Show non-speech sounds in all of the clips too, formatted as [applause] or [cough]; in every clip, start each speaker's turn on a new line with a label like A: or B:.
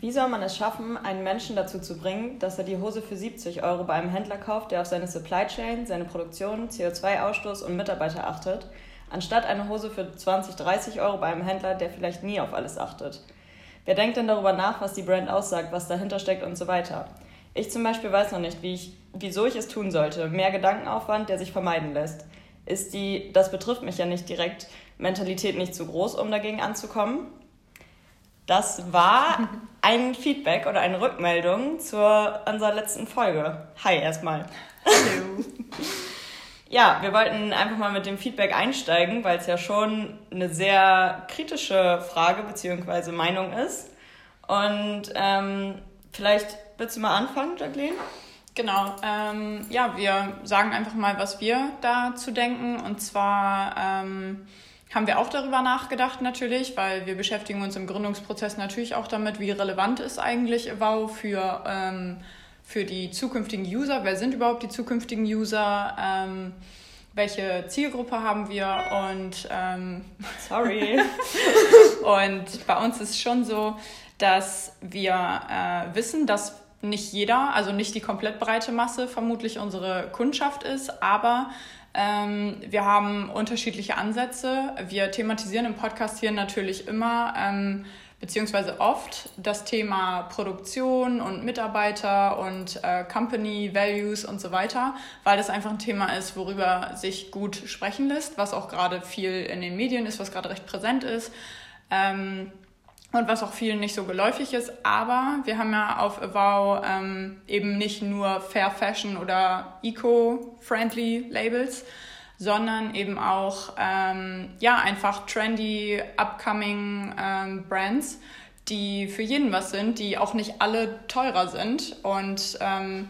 A: Wie soll man es schaffen, einen Menschen dazu zu bringen, dass er die Hose für 70 Euro bei einem Händler kauft, der auf seine Supply Chain, seine Produktion, CO2-Ausstoß und Mitarbeiter achtet, anstatt eine Hose für 20, 30 Euro bei einem Händler, der vielleicht nie auf alles achtet? Wer denkt denn darüber nach, was die Brand aussagt, was dahinter steckt und so weiter? Ich zum Beispiel weiß noch nicht, wie ich, wieso ich es tun sollte. Mehr Gedankenaufwand, der sich vermeiden lässt. Ist die, das betrifft mich ja nicht direkt, Mentalität nicht zu groß, um dagegen anzukommen? Das war ein Feedback oder eine Rückmeldung zu unserer letzten Folge. Hi erstmal. Hallo. ja, wir wollten einfach mal mit dem Feedback einsteigen, weil es ja schon eine sehr kritische Frage bzw. Meinung ist. Und ähm, vielleicht willst du mal anfangen, Jacqueline?
B: Genau, ähm, ja, wir sagen einfach mal, was wir dazu denken. Und zwar ähm, haben wir auch darüber nachgedacht natürlich, weil wir beschäftigen uns im Gründungsprozess natürlich auch damit, wie relevant ist eigentlich Wow für, ähm, für die zukünftigen User, wer sind überhaupt die zukünftigen User, ähm, welche Zielgruppe haben wir? Und ähm, [laughs] sorry. und bei uns ist schon so, dass wir äh, wissen, dass nicht jeder, also nicht die komplett breite Masse vermutlich unsere Kundschaft ist, aber ähm, wir haben unterschiedliche Ansätze. Wir thematisieren im Podcast hier natürlich immer ähm, beziehungsweise oft das Thema Produktion und Mitarbeiter und äh, Company Values und so weiter, weil das einfach ein Thema ist, worüber sich gut sprechen lässt, was auch gerade viel in den Medien ist, was gerade recht präsent ist. Ähm, und was auch vielen nicht so geläufig ist. Aber wir haben ja auf Avow ähm, eben nicht nur Fair Fashion oder Eco-Friendly Labels, sondern eben auch ähm, ja, einfach trendy, upcoming ähm, Brands, die für jeden was sind, die auch nicht alle teurer sind. Und ähm,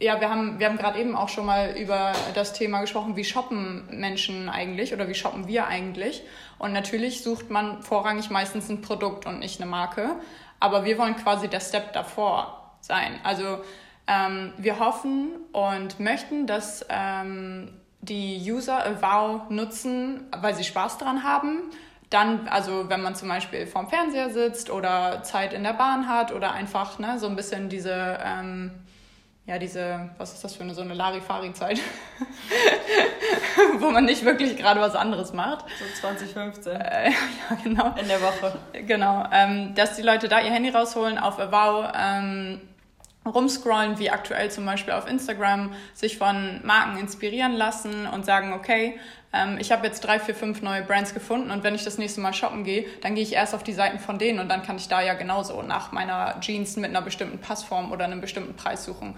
B: ja, wir haben, wir haben gerade eben auch schon mal über das Thema gesprochen, wie shoppen Menschen eigentlich oder wie shoppen wir eigentlich. Und natürlich sucht man vorrangig meistens ein Produkt und nicht eine Marke. Aber wir wollen quasi der Step davor sein. Also ähm, wir hoffen und möchten, dass ähm, die User Avow nutzen, weil sie Spaß daran haben. Dann, also wenn man zum Beispiel vorm Fernseher sitzt oder Zeit in der Bahn hat oder einfach ne, so ein bisschen diese ähm, ja, diese, was ist das für eine so eine Larifari-Zeit, [laughs] wo man nicht wirklich gerade was anderes macht.
A: So 2015.
B: Äh, [laughs] ja, genau.
A: In der Woche.
B: Genau. Ähm, dass die Leute da ihr Handy rausholen, auf Avow ähm, rumscrollen, wie aktuell zum Beispiel auf Instagram, sich von Marken inspirieren lassen und sagen, okay, ähm, ich habe jetzt drei, vier, fünf neue Brands gefunden und wenn ich das nächste Mal shoppen gehe, dann gehe ich erst auf die Seiten von denen und dann kann ich da ja genauso nach meiner Jeans mit einer bestimmten Passform oder einem bestimmten Preis suchen.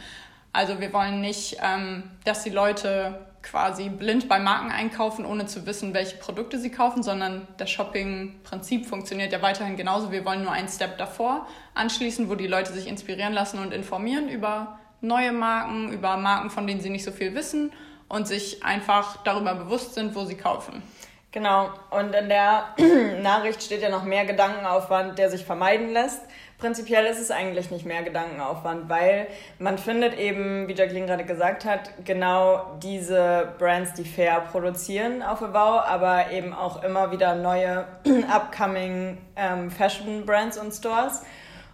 B: Also wir wollen nicht, ähm, dass die Leute quasi blind bei Marken einkaufen, ohne zu wissen, welche Produkte sie kaufen, sondern das Shopping-Prinzip funktioniert ja weiterhin genauso. Wir wollen nur einen Step davor anschließen, wo die Leute sich inspirieren lassen und informieren über neue Marken, über Marken, von denen sie nicht so viel wissen und sich einfach darüber bewusst sind, wo sie kaufen.
A: Genau, und in der [clears throat] Nachricht steht ja noch mehr Gedankenaufwand, der sich vermeiden lässt. Prinzipiell ist es eigentlich nicht mehr Gedankenaufwand, weil man findet eben, wie Jacqueline gerade gesagt hat, genau diese Brands, die fair produzieren auf Avowed, aber eben auch immer wieder neue [clears throat] upcoming ähm, Fashion Brands und Stores.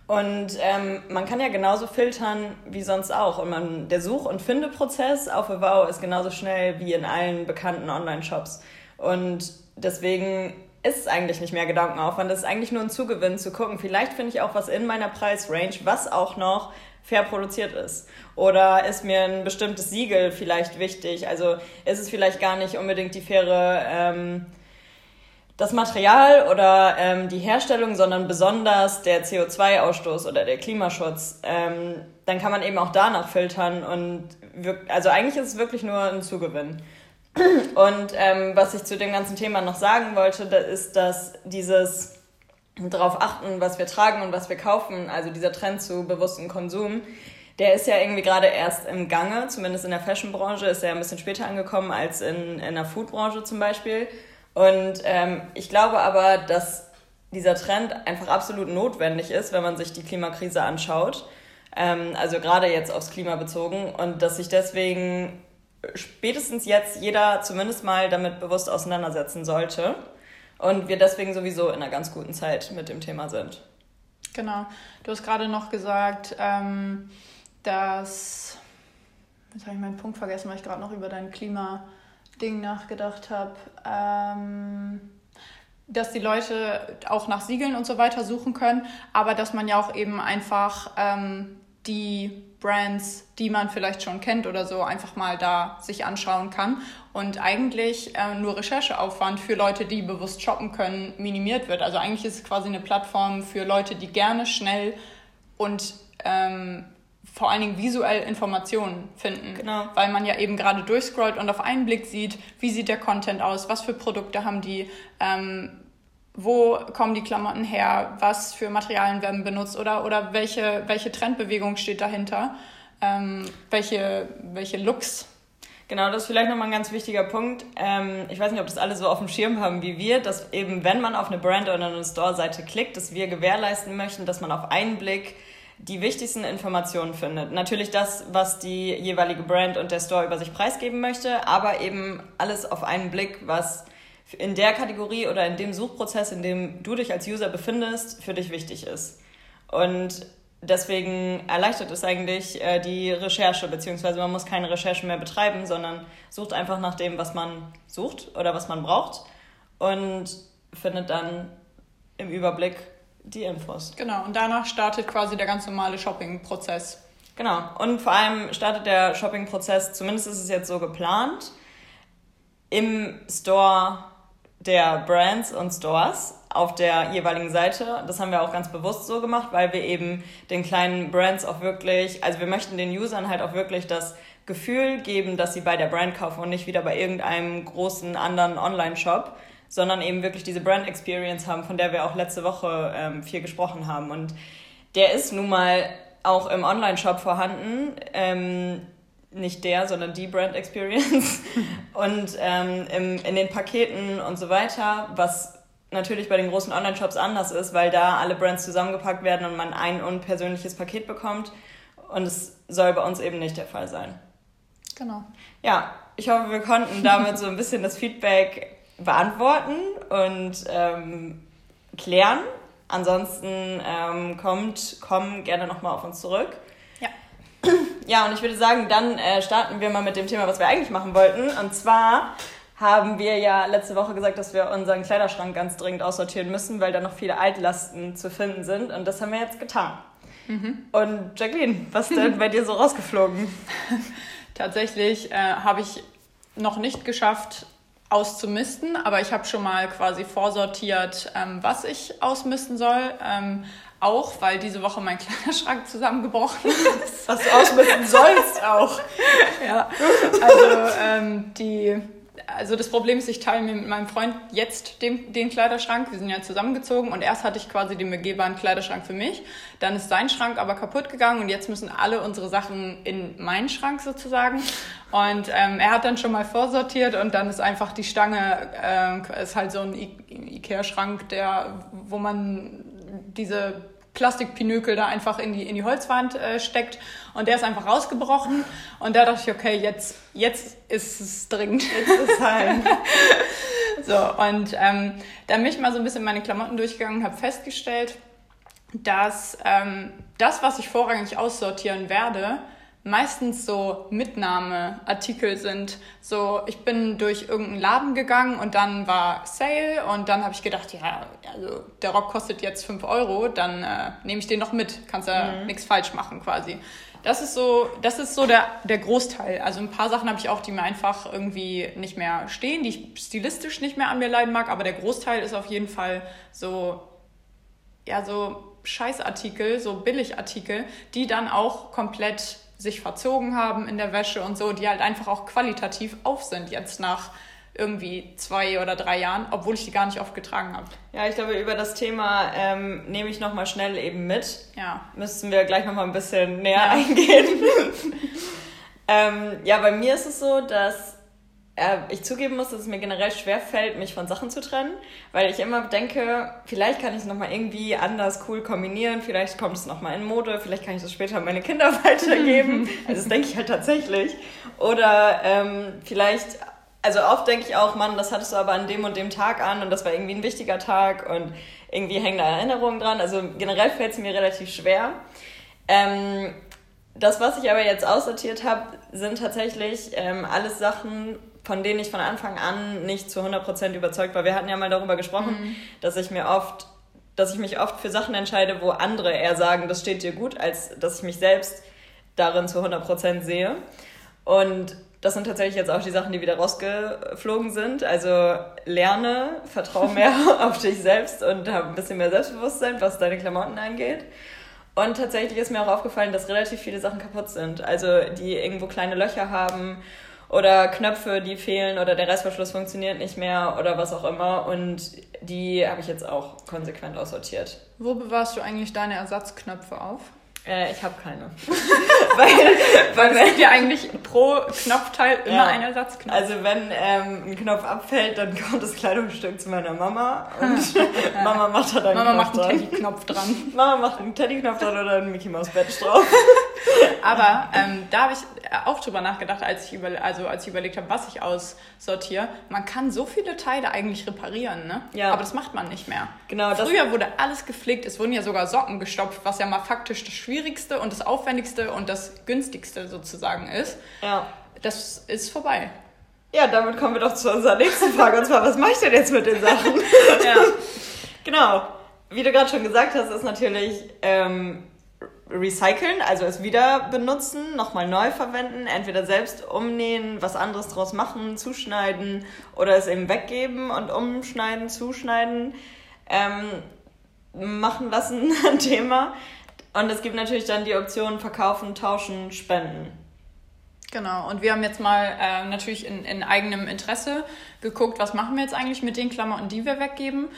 A: Und ähm, man kann ja genauso filtern wie sonst auch. Und man, der Such- und Findeprozess auf Avowed ist genauso schnell wie in allen bekannten Online-Shops. Und deswegen ist es eigentlich nicht mehr Gedankenaufwand. Es ist eigentlich nur ein Zugewinn zu gucken. Vielleicht finde ich auch was in meiner Preisrange, was auch noch fair produziert ist. Oder ist mir ein bestimmtes Siegel vielleicht wichtig? Also ist es vielleicht gar nicht unbedingt die faire ähm, das Material oder ähm, die Herstellung, sondern besonders der CO2-Ausstoß oder der Klimaschutz, ähm, dann kann man eben auch danach filtern und also eigentlich ist es wirklich nur ein Zugewinn. Und ähm, was ich zu dem ganzen Thema noch sagen wollte, das ist, dass dieses darauf achten, was wir tragen und was wir kaufen, also dieser Trend zu bewusstem Konsum, der ist ja irgendwie gerade erst im Gange, zumindest in der Fashion-Branche ist er ein bisschen später angekommen als in, in der Food-Branche zum Beispiel. Und ähm, ich glaube aber, dass dieser Trend einfach absolut notwendig ist, wenn man sich die Klimakrise anschaut. Ähm, also gerade jetzt aufs Klima bezogen. Und dass sich deswegen spätestens jetzt jeder zumindest mal damit bewusst auseinandersetzen sollte. Und wir deswegen sowieso in einer ganz guten Zeit mit dem Thema sind.
B: Genau. Du hast gerade noch gesagt, ähm, dass. Jetzt habe ich meinen Punkt vergessen, weil ich gerade noch über dein Klimading nachgedacht habe. Ähm, dass die Leute auch nach Siegeln und so weiter suchen können, aber dass man ja auch eben einfach ähm, die Brands, die man vielleicht schon kennt oder so, einfach mal da sich anschauen kann und eigentlich äh, nur Rechercheaufwand für Leute, die bewusst shoppen können, minimiert wird. Also eigentlich ist es quasi eine Plattform für Leute, die gerne schnell und ähm, vor allen Dingen visuell Informationen finden. Genau. Weil man ja eben gerade durchscrollt und auf einen Blick sieht, wie sieht der Content aus, was für Produkte haben die, ähm, wo kommen die Klamotten her, was für Materialien werden benutzt oder, oder welche, welche Trendbewegung steht dahinter, ähm, welche, welche Looks.
A: Genau, das ist vielleicht nochmal ein ganz wichtiger Punkt. Ähm, ich weiß nicht, ob das alle so auf dem Schirm haben wie wir, dass eben, wenn man auf eine Brand- oder eine Store-Seite klickt, dass wir gewährleisten möchten, dass man auf einen Blick die wichtigsten Informationen findet. Natürlich das, was die jeweilige Brand und der Store über sich preisgeben möchte, aber eben alles auf einen Blick, was in der Kategorie oder in dem Suchprozess, in dem du dich als User befindest, für dich wichtig ist. Und deswegen erleichtert es eigentlich äh, die Recherche, beziehungsweise man muss keine Recherche mehr betreiben, sondern sucht einfach nach dem, was man sucht oder was man braucht und findet dann im Überblick die Infos.
B: Genau, und danach startet quasi der ganz normale Shopping-Prozess.
A: Genau, und vor allem startet der Shopping-Prozess, zumindest ist es jetzt so geplant, im Store der Brands und Stores auf der jeweiligen Seite. Das haben wir auch ganz bewusst so gemacht, weil wir eben den kleinen Brands auch wirklich, also wir möchten den Usern halt auch wirklich das Gefühl geben, dass sie bei der Brand kaufen und nicht wieder bei irgendeinem großen anderen Online-Shop, sondern eben wirklich diese Brand Experience haben, von der wir auch letzte Woche ähm, viel gesprochen haben. Und der ist nun mal auch im Online-Shop vorhanden. Ähm, nicht der, sondern die Brand Experience [laughs] und ähm, im, in den Paketen und so weiter, was natürlich bei den großen Online-Shops anders ist, weil da alle Brands zusammengepackt werden und man ein unpersönliches Paket bekommt und es soll bei uns eben nicht der Fall sein.
B: Genau.
A: Ja, ich hoffe, wir konnten damit so ein bisschen das Feedback beantworten und ähm, klären. Ansonsten ähm, kommt, komm gerne nochmal auf uns zurück. [clears throat] Ja, und ich würde sagen, dann äh, starten wir mal mit dem Thema, was wir eigentlich machen wollten. Und zwar haben wir ja letzte Woche gesagt, dass wir unseren Kleiderschrank ganz dringend aussortieren müssen, weil da noch viele Altlasten zu finden sind. Und das haben wir jetzt getan. Mhm. Und Jacqueline, was ist denn bei dir so rausgeflogen? [laughs]
B: Tatsächlich äh, habe ich noch nicht geschafft, auszumisten, aber ich habe schon mal quasi vorsortiert, ähm, was ich ausmisten soll. Ähm, auch, weil diese Woche mein [laughs] Kleiderschrank zusammengebrochen ist.
A: Was du ausmisten sollst auch. [laughs]
B: ja, also ähm, die also das Problem ist, ich teile mir mit meinem Freund jetzt den, den Kleiderschrank. Wir sind ja zusammengezogen und erst hatte ich quasi den begehbaren Kleiderschrank für mich. Dann ist sein Schrank aber kaputt gegangen und jetzt müssen alle unsere Sachen in meinen Schrank sozusagen. Und ähm, er hat dann schon mal vorsortiert und dann ist einfach die Stange, äh, ist halt so ein Ikea-Schrank, der, wo man diese Plastikpinökel da einfach in die, in die Holzwand äh, steckt. Und der ist einfach rausgebrochen. Und da dachte ich, okay, jetzt, jetzt ist es dringend. Jetzt ist halt. [laughs] so, und ähm, dann bin ich mal so ein bisschen meine Klamotten durchgegangen und habe festgestellt, dass ähm, das, was ich vorrangig aussortieren werde, meistens so Mitnahmeartikel sind. So, ich bin durch irgendeinen Laden gegangen und dann war Sale und dann habe ich gedacht, ja, also der Rock kostet jetzt 5 Euro, dann äh, nehme ich den noch mit. Kannst ja mhm. nichts falsch machen quasi. Das ist so, das ist so der, der Großteil. Also ein paar Sachen habe ich auch, die mir einfach irgendwie nicht mehr stehen, die ich stilistisch nicht mehr an mir leiden mag, aber der Großteil ist auf jeden Fall so, ja, so Scheißartikel, so Billigartikel, die dann auch komplett sich verzogen haben in der Wäsche und so, die halt einfach auch qualitativ auf sind jetzt nach irgendwie zwei oder drei Jahren, obwohl ich die gar nicht oft getragen habe.
A: Ja, ich glaube, über das Thema ähm, nehme ich nochmal schnell eben mit.
B: Ja.
A: Müssen wir gleich nochmal ein bisschen näher ja. eingehen. [laughs] ähm, ja, bei mir ist es so, dass ich zugeben muss, dass es mir generell schwer fällt, mich von Sachen zu trennen, weil ich immer denke, vielleicht kann ich es nochmal irgendwie anders cool kombinieren, vielleicht kommt es nochmal in Mode, vielleicht kann ich das später an meine Kinder [laughs] weitergeben. [laughs] also das denke ich halt tatsächlich. Oder ähm, vielleicht, also oft denke ich auch, Mann, das hattest du aber an dem und dem Tag an und das war irgendwie ein wichtiger Tag und irgendwie hängen da Erinnerungen dran. Also generell fällt es mir relativ schwer. Ähm, das, was ich aber jetzt aussortiert habe, sind tatsächlich ähm, alles Sachen, von denen ich von Anfang an nicht zu 100% überzeugt war. Wir hatten ja mal darüber gesprochen, mhm. dass ich mir oft, dass ich mich oft für Sachen entscheide, wo andere eher sagen, das steht dir gut, als dass ich mich selbst darin zu 100% sehe. Und das sind tatsächlich jetzt auch die Sachen, die wieder rausgeflogen sind. Also lerne, vertraue [laughs] mehr auf dich selbst und habe ein bisschen mehr Selbstbewusstsein, was deine Klamotten angeht. Und tatsächlich ist mir auch aufgefallen, dass relativ viele Sachen kaputt sind. Also die irgendwo kleine Löcher haben oder Knöpfe, die fehlen oder der Reißverschluss funktioniert nicht mehr oder was auch immer. Und die habe ich jetzt auch konsequent aussortiert.
B: Wo bewahrst du eigentlich deine Ersatzknöpfe auf?
A: Äh, ich habe keine. [laughs]
B: weil, weil es gibt ja eigentlich pro Knopfteil immer ja. einen Ersatzknopf.
A: Also wenn ähm, ein Knopf abfällt, dann kommt das Kleidungsstück zu meiner Mama und [laughs] Mama macht da dann
B: Mama macht einen Teddyknopf dran. [laughs]
A: Mama macht einen Teddyknopf dran oder einen Mickey Mouse Badge drauf.
B: Aber ähm, da habe ich auch drüber nachgedacht, als ich, über, also als ich überlegt habe, was ich aussortiere. Man kann so viele Teile eigentlich reparieren, ne? Ja. Aber das macht man nicht mehr. Genau. Früher wurde alles gepflegt. Es wurden ja sogar Socken gestopft, was ja mal faktisch das Schwierigste und das Aufwendigste und das günstigste sozusagen ist. Ja. Das ist vorbei.
A: Ja, damit kommen wir doch zu unserer nächsten Frage. Und zwar, was mache ich denn jetzt mit den Sachen? [laughs] ja. Genau. Wie du gerade schon gesagt hast, ist natürlich ähm, recyceln, also es wieder benutzen, nochmal neu verwenden, entweder selbst umnähen, was anderes draus machen, zuschneiden oder es eben weggeben und umschneiden, zuschneiden, ähm, machen lassen, ein [laughs] Thema. Und es gibt natürlich dann die Option verkaufen, tauschen, spenden.
B: Genau, und wir haben jetzt mal äh, natürlich in, in eigenem Interesse geguckt, was machen wir jetzt eigentlich mit den Klamotten, die wir weggeben.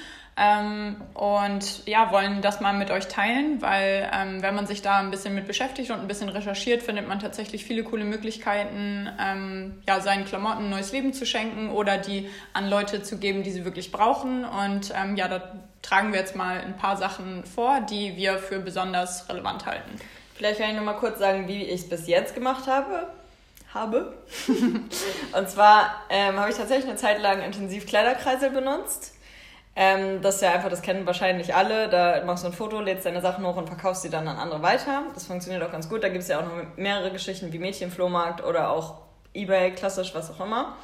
B: Ähm, und ja, wollen das mal mit euch teilen, weil ähm, wenn man sich da ein bisschen mit beschäftigt und ein bisschen recherchiert, findet man tatsächlich viele coole Möglichkeiten, ähm, ja, seinen Klamotten ein neues Leben zu schenken oder die an Leute zu geben, die sie wirklich brauchen. Und ähm, ja, da tragen wir jetzt mal ein paar Sachen vor, die wir für besonders relevant halten.
A: Vielleicht kann ich noch mal kurz sagen, wie ich es bis jetzt gemacht habe habe. [laughs] und zwar ähm, habe ich tatsächlich eine Zeit lang intensiv Kleiderkreisel benutzt. Ähm, das ist ja einfach, das kennen wahrscheinlich alle. Da machst du ein Foto, lädst deine Sachen hoch und verkaufst sie dann an andere weiter. Das funktioniert auch ganz gut. Da gibt es ja auch noch mehrere Geschichten wie Mädchenflohmarkt oder auch Ebay, klassisch, was auch immer.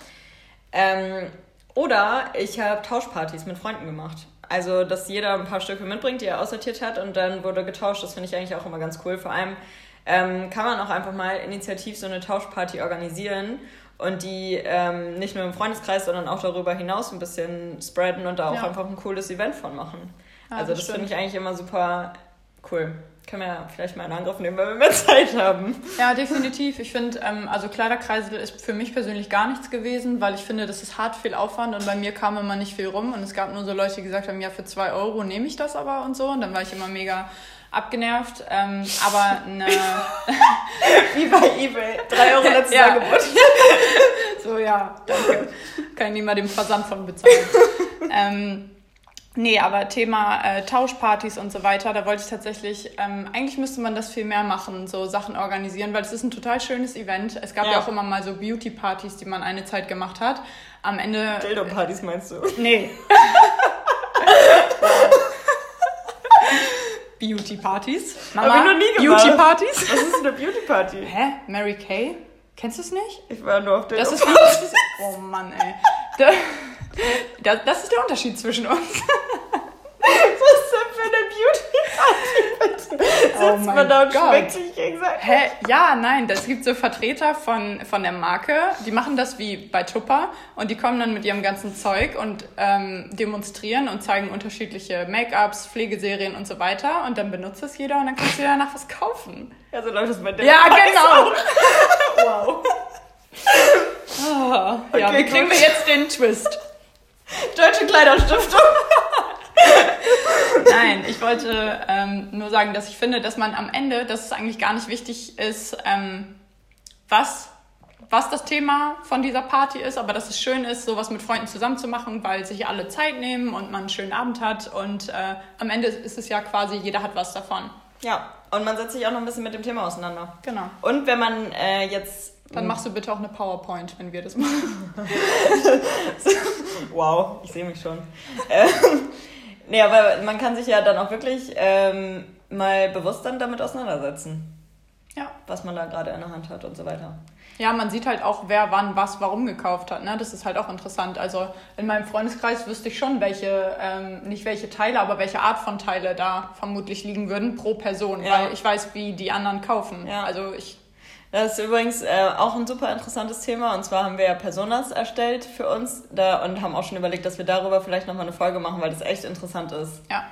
A: Ähm, oder ich habe Tauschpartys mit Freunden gemacht. Also, dass jeder ein paar Stücke mitbringt, die er aussortiert hat und dann wurde getauscht. Das finde ich eigentlich auch immer ganz cool. Vor allem ähm, kann man auch einfach mal initiativ so eine Tauschparty organisieren und die ähm, nicht nur im Freundeskreis, sondern auch darüber hinaus ein bisschen spreaden und da auch ja. einfach ein cooles Event von machen. Ja, also das, das finde ich eigentlich immer super cool. Können wir ja vielleicht mal in Angriff nehmen, weil wir mehr [laughs] Zeit haben.
B: Ja, definitiv. Ich finde, ähm, also Kleiderkreisel ist für mich persönlich gar nichts gewesen, weil ich finde, das ist hart viel Aufwand und bei mir kam immer nicht viel rum und es gab nur so Leute, die gesagt haben, ja, für zwei Euro nehme ich das aber und so und dann war ich immer mega abgenervt. Ähm, aber eine. [laughs]
A: Wie bei eBay. Drei Euro letztes ja. Angebot. [laughs]
B: so, ja, danke. Kann ich nicht mal den Versand von bezahlen. ähm, Nee, aber Thema äh, Tauschpartys und so weiter, da wollte ich tatsächlich, ähm, eigentlich müsste man das viel mehr machen, so Sachen organisieren, weil es ist ein total schönes Event. Es gab ja, ja auch immer mal so Beauty-Partys, die man eine Zeit gemacht hat. Am Ende.
A: Dildo-Partys meinst du?
B: Nee. [laughs] Beauty-Partys.
A: Mama, Hab ich noch nie
B: gemacht. Beauty-Partys?
A: Was ist eine Beauty-Party?
B: Hä? Mary Kay? Kennst du es nicht?
A: Ich war nur auf
B: der das ist wie, das ist, Oh Mann, ey. Das, das ist der Unterschied zwischen uns. [laughs]
A: Was denn für eine Beauty-Party? Sitzt oh man da und Gott. schmeckt gegenseitig?
B: Hä? Ja, nein, das gibt so Vertreter von, von der Marke, die machen das wie bei Tupper und die kommen dann mit ihrem ganzen Zeug und ähm, demonstrieren und zeigen unterschiedliche Make-ups, Pflegeserien und so weiter und dann benutzt das jeder und dann kannst du dir danach was kaufen.
A: Ja, so läuft das bei
B: der Ja, genau. [laughs] wow. Oh, okay, ja, wie kriegen wir jetzt den Twist?
A: Deutsche Kleiderstiftung. [laughs]
B: Nein, ich wollte ähm, nur sagen, dass ich finde, dass man am Ende, dass es eigentlich gar nicht wichtig ist, ähm, was, was das Thema von dieser Party ist, aber dass es schön ist, sowas mit Freunden zusammen zu machen, weil sich alle Zeit nehmen und man einen schönen Abend hat und äh, am Ende ist es ja quasi, jeder hat was davon.
A: Ja, und man setzt sich auch noch ein bisschen mit dem Thema auseinander.
B: Genau.
A: Und wenn man äh, jetzt.
B: Dann machst du bitte auch eine PowerPoint, wenn wir das machen. [laughs]
A: wow, ich sehe mich schon. ähm, [laughs] nee, aber man kann sich ja dann auch wirklich ähm, mal bewusst dann damit auseinandersetzen.
B: Ja.
A: Was man da gerade in der Hand hat und so weiter.
B: Ja, man sieht halt auch, wer wann was warum gekauft hat. Ne? Das ist halt auch interessant. Also in meinem Freundeskreis wüsste ich schon, welche, ähm, nicht welche Teile, aber welche Art von Teile da vermutlich liegen würden pro Person, ja. weil ich weiß, wie die anderen kaufen. Ja. Also ich.
A: Das ist übrigens äh, auch ein super interessantes Thema. Und zwar haben wir ja Personas erstellt für uns da und haben auch schon überlegt, dass wir darüber vielleicht nochmal eine Folge machen, weil das echt interessant ist.
B: Ja.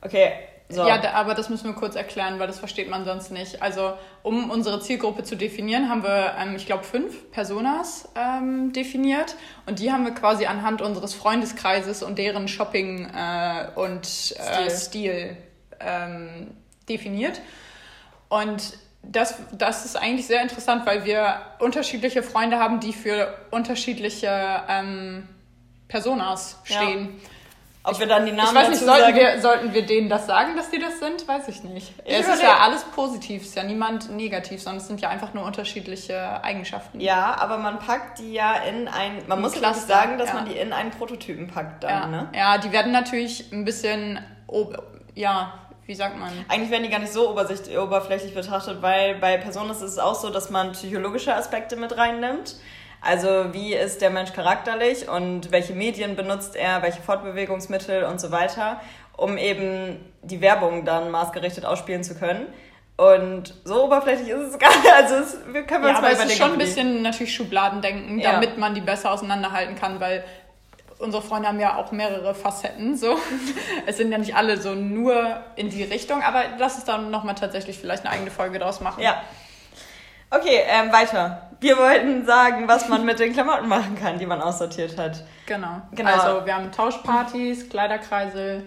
A: Okay,
B: so. Ja, aber das müssen wir kurz erklären, weil das versteht man sonst nicht. Also, um unsere Zielgruppe zu definieren, haben wir, ähm, ich glaube, fünf Personas ähm, definiert. Und die haben wir quasi anhand unseres Freundeskreises und deren Shopping äh, und äh, Stil, Stil ähm, definiert. Und das, das ist eigentlich sehr interessant, weil wir unterschiedliche Freunde haben, die für unterschiedliche ähm, Personas stehen. Ja.
A: Ob wir dann die Namen
B: ich weiß nicht, sollten wir, sollten wir denen das sagen, dass die das sind? Weiß ich nicht. Ich es ist ja alles positiv, es ist ja niemand negativ, sondern es sind ja einfach nur unterschiedliche Eigenschaften.
A: Ja, aber man packt die ja in ein, man muss Cluster, sagen, dass ja. man die in einen Prototypen packt dann,
B: ja.
A: ne?
B: Ja, die werden natürlich ein bisschen, ja, wie sagt man?
A: Eigentlich werden die gar nicht so oberflächlich betrachtet, weil bei Personen ist es auch so, dass man psychologische Aspekte mit reinnimmt. Also wie ist der Mensch charakterlich und welche Medien benutzt er, welche Fortbewegungsmittel und so weiter, um eben die Werbung dann maßgerichtet ausspielen zu können. Und so oberflächlich ist es [laughs] gar nicht. Also es,
B: wir können ja, uns aber es ist schon ein bisschen natürlich Schubladendenken, ja. damit man die besser auseinanderhalten kann, weil unsere Freunde haben ja auch mehrere Facetten. So. [laughs] Es sind ja nicht alle so nur in die Richtung, aber lass uns dann nochmal tatsächlich vielleicht eine eigene Folge draus machen.
A: Ja. Okay, ähm, weiter. Wir wollten sagen, was man mit den Klamotten machen kann, die man aussortiert hat.
B: Genau. genau. Also wir haben Tauschpartys, Kleiderkreisel.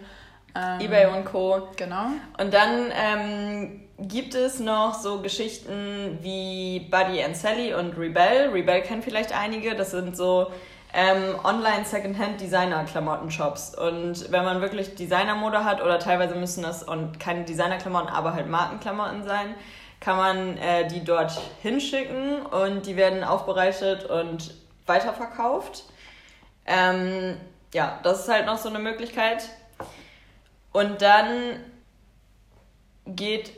A: Ähm, Ebay und Co.
B: Genau.
A: Und dann ähm, gibt es noch so Geschichten wie Buddy and Sally und Rebel. Rebel kennen vielleicht einige. Das sind so ähm, online Secondhand Designer Klamotten-Shops. Und wenn man wirklich Designermode hat oder teilweise müssen das und keine Designerklamotten, aber halt Markenklamotten sein, kann man äh, die dort hinschicken und die werden aufbereitet und weiterverkauft. Ähm, ja, das ist halt noch so eine Möglichkeit. Und dann geht.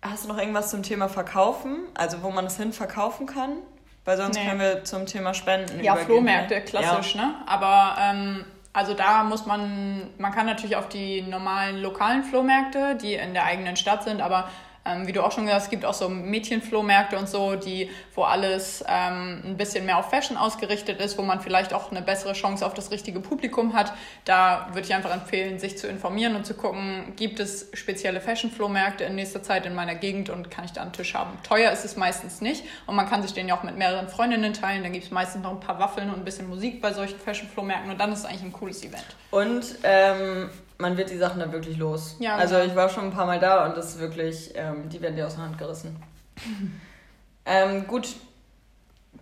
A: Hast du noch irgendwas zum Thema Verkaufen? Also, wo man es hin verkaufen kann? Weil sonst nee. können wir zum Thema Spenden
B: Ja, Flohmärkte, klassisch, ja. ne? Aber ähm, also da muss man, man kann natürlich auf die normalen lokalen Flohmärkte, die in der eigenen Stadt sind, aber ähm, wie du auch schon gesagt hast, es gibt auch so Mädchenflohmärkte und so, die, wo alles ähm, ein bisschen mehr auf Fashion ausgerichtet ist, wo man vielleicht auch eine bessere Chance auf das richtige Publikum hat. Da würde ich einfach empfehlen, sich zu informieren und zu gucken, gibt es spezielle Fashion-Flohmärkte in nächster Zeit in meiner Gegend und kann ich da einen Tisch haben. Teuer ist es meistens nicht und man kann sich den ja auch mit mehreren Freundinnen teilen. Dann gibt es meistens noch ein paar Waffeln und ein bisschen Musik bei solchen Fashion-Flohmärkten und dann ist es eigentlich ein cooles Event.
A: Und ähm man wird die Sachen dann wirklich los. Ja, also genau. ich war schon ein paar Mal da und das ist wirklich, ähm, die werden dir aus der Hand gerissen. [laughs] ähm, gut,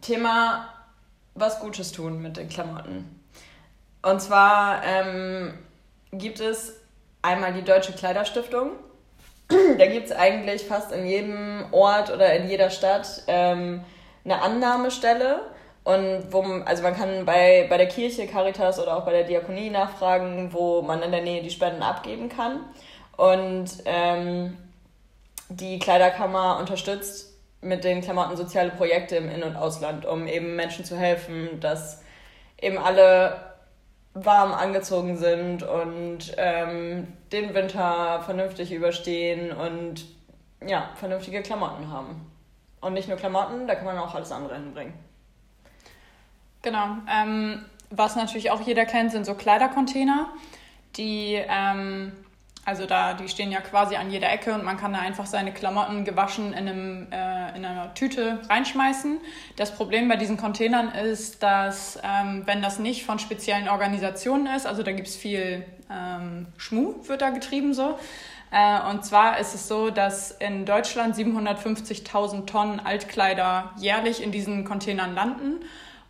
A: Thema was Gutes tun mit den Klamotten. Und zwar ähm, gibt es einmal die Deutsche Kleiderstiftung. da gibt es eigentlich fast in jedem Ort oder in jeder Stadt ähm, eine Annahmestelle und wo, also man kann bei, bei der Kirche, Caritas oder auch bei der Diakonie nachfragen, wo man in der Nähe die Spenden abgeben kann. Und ähm, die Kleiderkammer unterstützt mit den Klamotten soziale Projekte im In- und Ausland, um eben Menschen zu helfen, dass eben alle warm angezogen sind und ähm, den Winter vernünftig überstehen und ja, vernünftige Klamotten haben. Und nicht nur Klamotten, da kann man auch alles andere hinbringen.
B: Genau. Ähm, was natürlich auch jeder kennt, sind so Kleidercontainer, die, ähm, also da, die stehen ja quasi an jeder Ecke und man kann da einfach seine Klamotten gewaschen in, einem, äh, in einer Tüte reinschmeißen. Das Problem bei diesen Containern ist, dass ähm, wenn das nicht von speziellen Organisationen ist, also da gibt es viel ähm, Schmu, wird da getrieben so, äh, und zwar ist es so, dass in Deutschland 750.000 Tonnen Altkleider jährlich in diesen Containern landen.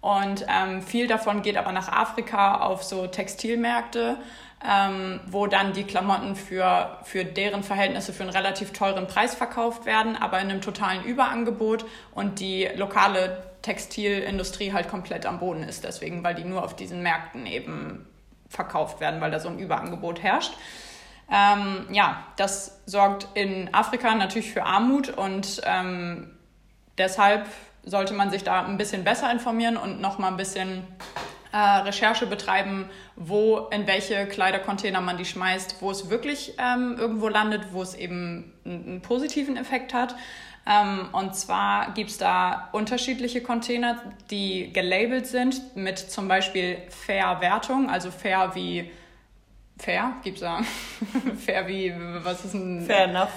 B: Und ähm, viel davon geht aber nach Afrika auf so Textilmärkte. ähm, wo dann die Klamotten für, für deren Verhältnisse für einen relativ teuren Preis verkauft werden, aber in einem totalen Überangebot und die lokale Textilindustrie halt komplett am Boden ist, deswegen, weil die nur auf diesen Märkten eben verkauft werden, weil da so ein Überangebot herrscht. Ähm, ja, das sorgt in Afrika natürlich für Armut und ähm, deshalb sollte man sich da ein bisschen besser informieren und noch mal ein bisschen äh, Recherche betreiben, wo, in welche Kleidercontainer man die schmeißt, wo es wirklich ähm, irgendwo landet, wo es eben einen, einen positiven Effekt hat. Ähm, und zwar gibt es da unterschiedliche Container, die gelabelt sind mit zum Beispiel Fair-Wertung, also fair wie fair, gibt es da [laughs] fair wie, was ist ein...
A: Fair enough.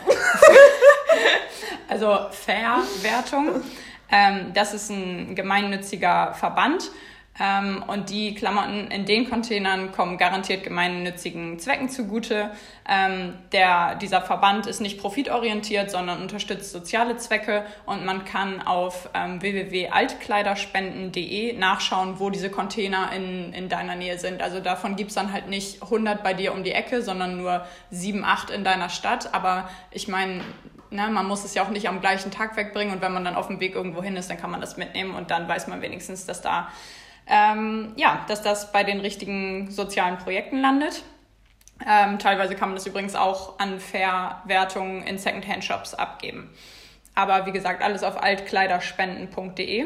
A: [laughs]
B: also Fair-Wertung. Ähm, das ist ein gemeinnütziger Verband ähm, und die Klamotten in den Containern kommen garantiert gemeinnützigen Zwecken zugute. Ähm, der, dieser Verband ist nicht profitorientiert, sondern unterstützt soziale Zwecke und man kann auf ähm, www.altkleiderspenden.de nachschauen, wo diese Container in, in deiner Nähe sind. Also davon gibt's dann halt nicht 100 bei dir um die Ecke, sondern nur 7, 8 in deiner Stadt. Aber ich meine, Ne, man muss es ja auch nicht am gleichen Tag wegbringen und wenn man dann auf dem Weg irgendwo hin ist, dann kann man das mitnehmen und dann weiß man wenigstens, dass da ähm, ja, dass das bei den richtigen sozialen Projekten landet. Ähm, teilweise kann man das übrigens auch an Verwertungen in Secondhand-Shops abgeben. Aber wie gesagt, alles auf altkleiderspenden.de.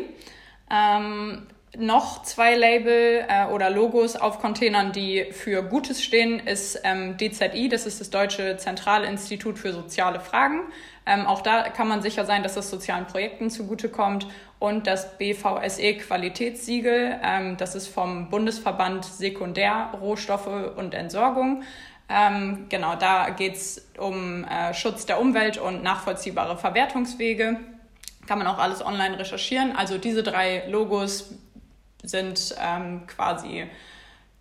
B: Ähm, noch zwei Label äh, oder Logos auf Containern, die für Gutes stehen, ist ähm, DZI, das ist das Deutsche Zentralinstitut für soziale Fragen. Ähm, auch da kann man sicher sein, dass es sozialen Projekten zugutekommt. Und das BVSE Qualitätssiegel, ähm, das ist vom Bundesverband Sekundär, Rohstoffe und Entsorgung. Ähm, genau, da geht es um äh, Schutz der Umwelt und nachvollziehbare Verwertungswege. Kann man auch alles online recherchieren. Also diese drei Logos sind ähm, quasi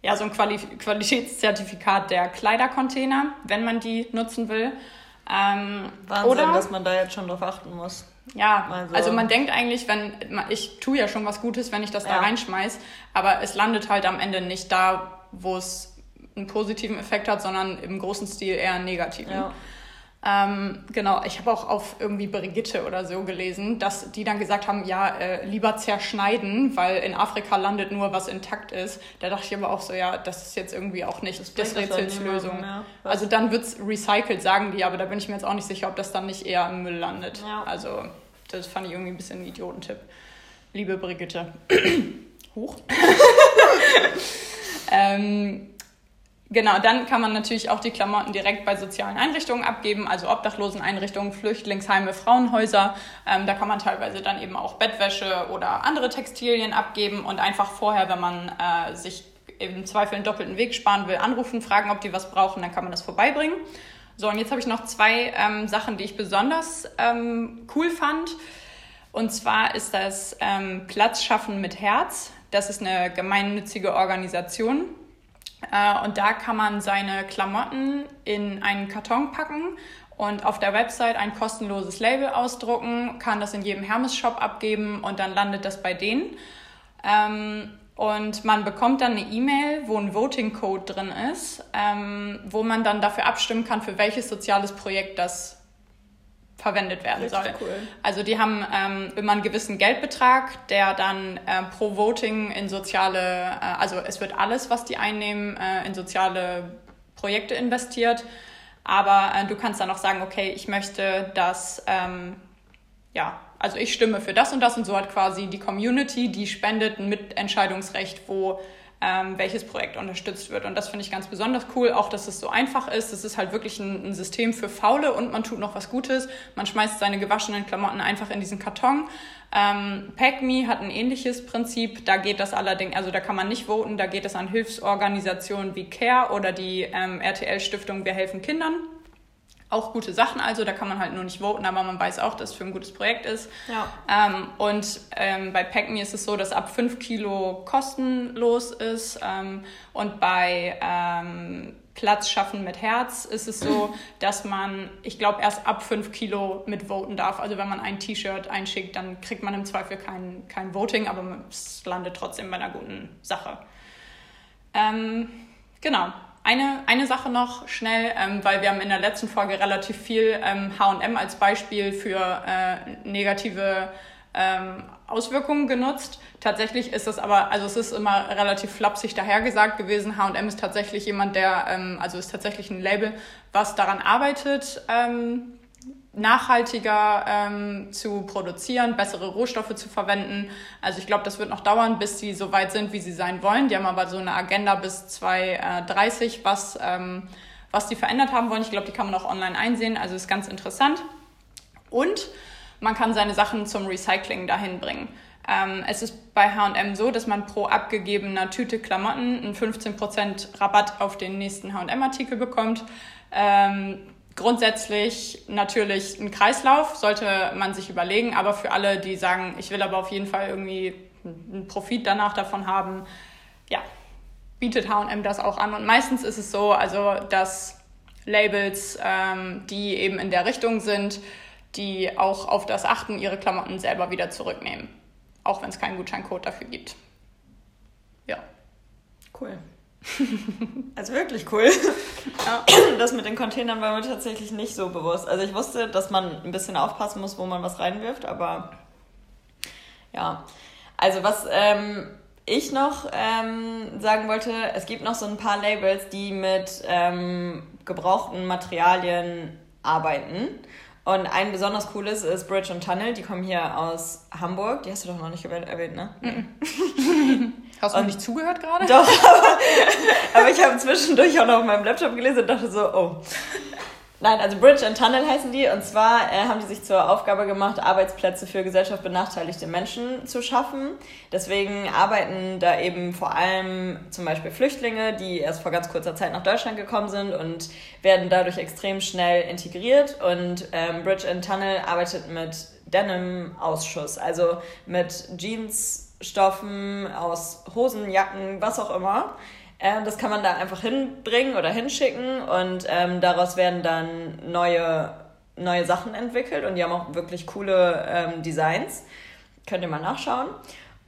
B: ja, so ein Quali Qualitätszertifikat der Kleidercontainer, wenn man die nutzen will.
A: Ähm, Wahnsinn, oder, dass man da jetzt schon drauf achten muss.
B: Ja, also, also man denkt eigentlich, wenn ich tue ja schon was Gutes, wenn ich das ja. da reinschmeiß, aber es landet halt am Ende nicht da, wo es einen positiven Effekt hat, sondern im großen Stil eher einen negativen. Ja. Ähm, genau, ich habe auch auf irgendwie Brigitte oder so gelesen, dass die dann gesagt haben, ja, äh, lieber zerschneiden, weil in Afrika landet nur, was intakt ist. Da dachte ich aber auch so, ja, das ist jetzt irgendwie auch nicht das, das Rätsels Lösung. Also dann wird's recycelt, sagen die, aber da bin ich mir jetzt auch nicht sicher, ob das dann nicht eher im Müll landet. Ja. Also das fand ich irgendwie ein bisschen ein Idiotentipp. Liebe Brigitte. [coughs] Hoch. [laughs] ähm, Genau, dann kann man natürlich auch die Klamotten direkt bei sozialen Einrichtungen abgeben, also Obdachloseneinrichtungen, Flüchtlingsheime, Frauenhäuser. Ähm, da kann man teilweise dann eben auch Bettwäsche oder andere Textilien abgeben und einfach vorher, wenn man äh, sich im Zweifel einen doppelten Weg sparen will, anrufen, fragen, ob die was brauchen, dann kann man das vorbeibringen. So, und jetzt habe ich noch zwei ähm, Sachen, die ich besonders ähm, cool fand. Und zwar ist das ähm, Platz schaffen mit Herz. Das ist eine gemeinnützige Organisation und da kann man seine Klamotten in einen Karton packen und auf der Website ein kostenloses Label ausdrucken, kann das in jedem Hermes-Shop abgeben und dann landet das bei denen. Ähm, und man bekommt dann eine E-Mail, wo ein Voting-Code drin ist, ähm, wo man dann dafür abstimmen kann, für welches soziales Projekt das verwendet werden Richtig soll. Cool. Also die haben ähm, immer einen gewissen Geldbetrag, der dann äh, pro Voting in soziale, äh, also es wird alles, was die einnehmen, äh, in soziale Projekte investiert. Aber äh, du kannst dann auch sagen, okay, ich möchte, dass, ähm, ja, also ich stimme für das und das und so hat quasi die Community, die spendet ein Mitentscheidungsrecht, wo ähm, welches Projekt unterstützt wird. Und das finde ich ganz besonders cool, auch dass es so einfach ist. Es ist halt wirklich ein, ein, System für Faule und man tut noch was Gutes. Man schmeißt seine gewaschenen Klamotten einfach in diesen Karton. Ähm, PackMe hat ein ähnliches Prinzip. Da geht das allerdings, also da kann man nicht voten, da geht es an Hilfsorganisationen wie CARE oder die ähm, RTL-Stiftung Wir helfen Kindern auch gute Sachen, also da kann man halt nur nicht voten, aber man weiß auch, dass es für ein gutes Projekt ist. Ja. Ähm, und ähm, bei PackMe ist es so, dass ab 5 Kilo kostenlos ist ähm, und bei ähm, Platz schaffen mit Herz ist es so, [clears throat] dass man, ich glaube, erst ab 5 Kilo mit voten darf. Also wenn man ein T-Shirt einschickt, dann kriegt man im Zweifel kein, kein Voting, aber es landet trotzdem bei einer guten Sache. Ähm, genau, Eine, eine Sache noch schnell, ähm, weil wir haben in der letzten Folge relativ viel ähm, H&M als Beispiel für äh, negative ähm, Auswirkungen genutzt. Tatsächlich ist es aber, also es ist immer relativ flapsig dahergesagt gewesen. H&M ist tatsächlich jemand, der, ähm, also ist tatsächlich ein Label, was daran arbeitet, ähm, nachhaltiger ähm, zu produzieren, bessere Rohstoffe zu verwenden. Also ich glaube, das wird noch dauern, bis sie so weit sind, wie sie sein wollen. Die haben aber so eine Agenda bis 2030, was, ähm, was die verändert haben wollen. Ich glaube, die kann man auch online einsehen. Also ist ganz interessant. Und man kann seine Sachen zum Recycling dahin bringen. Ähm, es ist bei H&M so, dass man pro abgegebener Tüte Klamotten einen 15% Rabatt auf den nächsten H&M-Artikel bekommt. Ähm, grundsätzlich natürlich ein Kreislauf, sollte man sich überlegen, aber für alle, die sagen, ich will aber auf jeden Fall irgendwie einen Profit danach davon haben, ja, bietet H&M das auch an. Und meistens ist es so, also dass Labels, ähm, die eben in der Richtung sind, die auch auf das achten, ihre Klamotten selber wieder zurücknehmen. Auch wenn es keinen Gutscheincode dafür gibt. Ja.
A: Cool. Also wirklich cool. Ja. Das mit den Containern war mir tatsächlich nicht so bewusst. Also ich wusste, dass man ein bisschen aufpassen muss, wo man was reinwirft, aber ja. Also was ähm, ich noch ähm, sagen wollte, es gibt noch so ein paar Labels, die mit ähm, gebrauchten Materialien arbeiten. Und ein besonders cooles ist Bridge und Tunnel. Die kommen hier aus Hamburg. Die hast du doch noch nicht erwähnt, ne?
B: Hast du und nicht zugehört gerade?
A: Doch, [laughs] aber, aber ich habe zwischendurch auch noch auf meinem Laptop gelesen und dachte so, oh. Nein, also Bridge and Tunnel heißen die. Und zwar äh, haben die sich zur Aufgabe gemacht, Arbeitsplätze für gesellschaft benachteiligte Menschen zu schaffen. Deswegen arbeiten da eben vor allem zum Beispiel Flüchtlinge, die erst vor ganz kurzer Zeit nach Deutschland gekommen sind und werden dadurch extrem schnell integriert. Und ähm, Bridge and Tunnel arbeitet mit Denim-Ausschuss, also mit Jeansstoffen aus Hosen, Jacken, was auch immer äh, das kann man da einfach hinbringen oder hinschicken und ähm, daraus werden dann neue, neue Sachen entwickelt und die haben auch wirklich coole ähm, Designs. Könnt ihr mal nachschauen.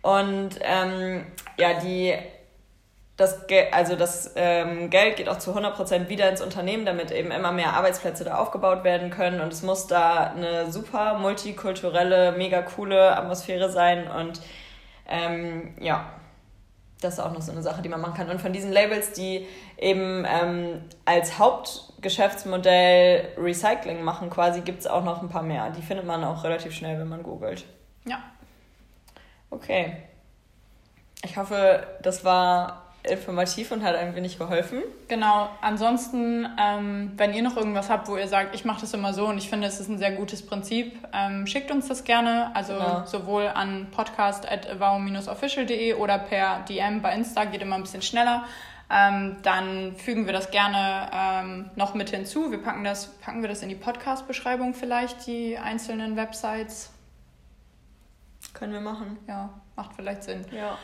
A: Und ähm, ja, die, das, also das ähm, Geld geht auch zu 100% wieder ins Unternehmen, damit eben immer mehr Arbeitsplätze da aufgebaut werden können. Und es muss da eine super multikulturelle, mega coole Atmosphäre sein. Und ähm, ja, das ist auch noch so eine Sache, die man machen kann. Und von diesen Labels, die eben ähm, als Hauptgeschäftsmodell Recycling machen, quasi gibt es auch noch ein paar mehr. Die findet man auch relativ schnell, wenn man googelt.
B: Ja.
A: Okay. Ich hoffe, das war informativ und hat ein wenig geholfen.
B: Genau. Ansonsten, ähm, wenn ihr noch irgendwas habt, wo ihr sagt, ich mache das immer so und ich finde, es ist ein sehr gutes Prinzip, ähm, schickt uns das gerne. Also genau. sowohl an podcast.avao-official.de oder per DM bei Insta, geht immer ein bisschen schneller. Ähm, dann fügen wir das gerne ähm, noch mit hinzu. Wir packen das, packen wir das in die Podcast-Beschreibung vielleicht, die einzelnen Websites.
A: Können wir machen.
B: Ja, macht vielleicht Sinn.
A: Ja.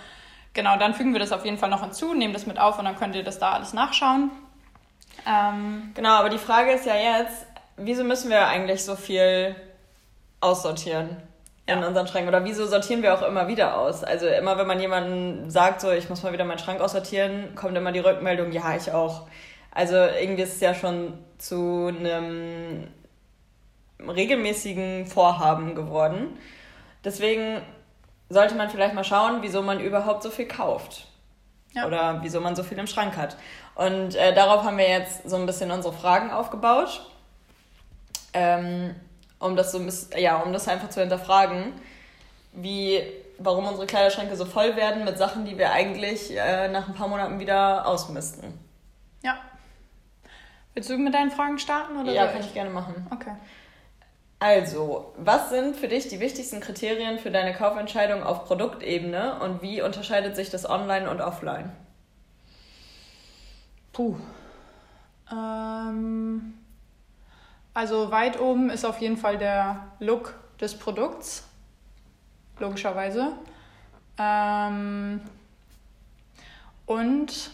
B: Genau, dann fügen wir das auf jeden Fall noch hinzu, nehmen das mit auf und dann könnt ihr das da alles nachschauen.
A: Ähm, genau, aber die Frage ist ja jetzt, wieso müssen wir eigentlich so viel aussortieren in ja. unseren Schränken? Oder wieso sortieren wir auch immer wieder aus? Also immer, wenn man jemanden sagt, so, ich muss mal wieder meinen Schrank aussortieren, kommt immer die Rückmeldung, ja, ich auch. Also irgendwie ist es ja schon zu einem regelmäßigen Vorhaben geworden. Deswegen sollte man vielleicht mal schauen, wieso man überhaupt so viel kauft. Ja. Oder wieso man so viel im Schrank hat. Und äh, darauf haben wir jetzt so ein bisschen unsere Fragen aufgebaut. Ähm, um das so ja, um das einfach zu hinterfragen, wie, warum unsere Kleiderschränke so voll werden mit Sachen, die wir eigentlich äh, nach ein paar Monaten wieder ausmisten.
B: Ja. Willst du mit deinen Fragen starten? Oder
A: ja, kann ich gerne machen.
B: Okay.
A: Also, was sind für dich die wichtigsten Kriterien für deine Kaufentscheidung auf Produktebene und wie unterscheidet sich das online und offline?
B: Puh. Ähm, also weit oben ist auf jeden Fall der Look des Produkts, logischerweise. Ähm, und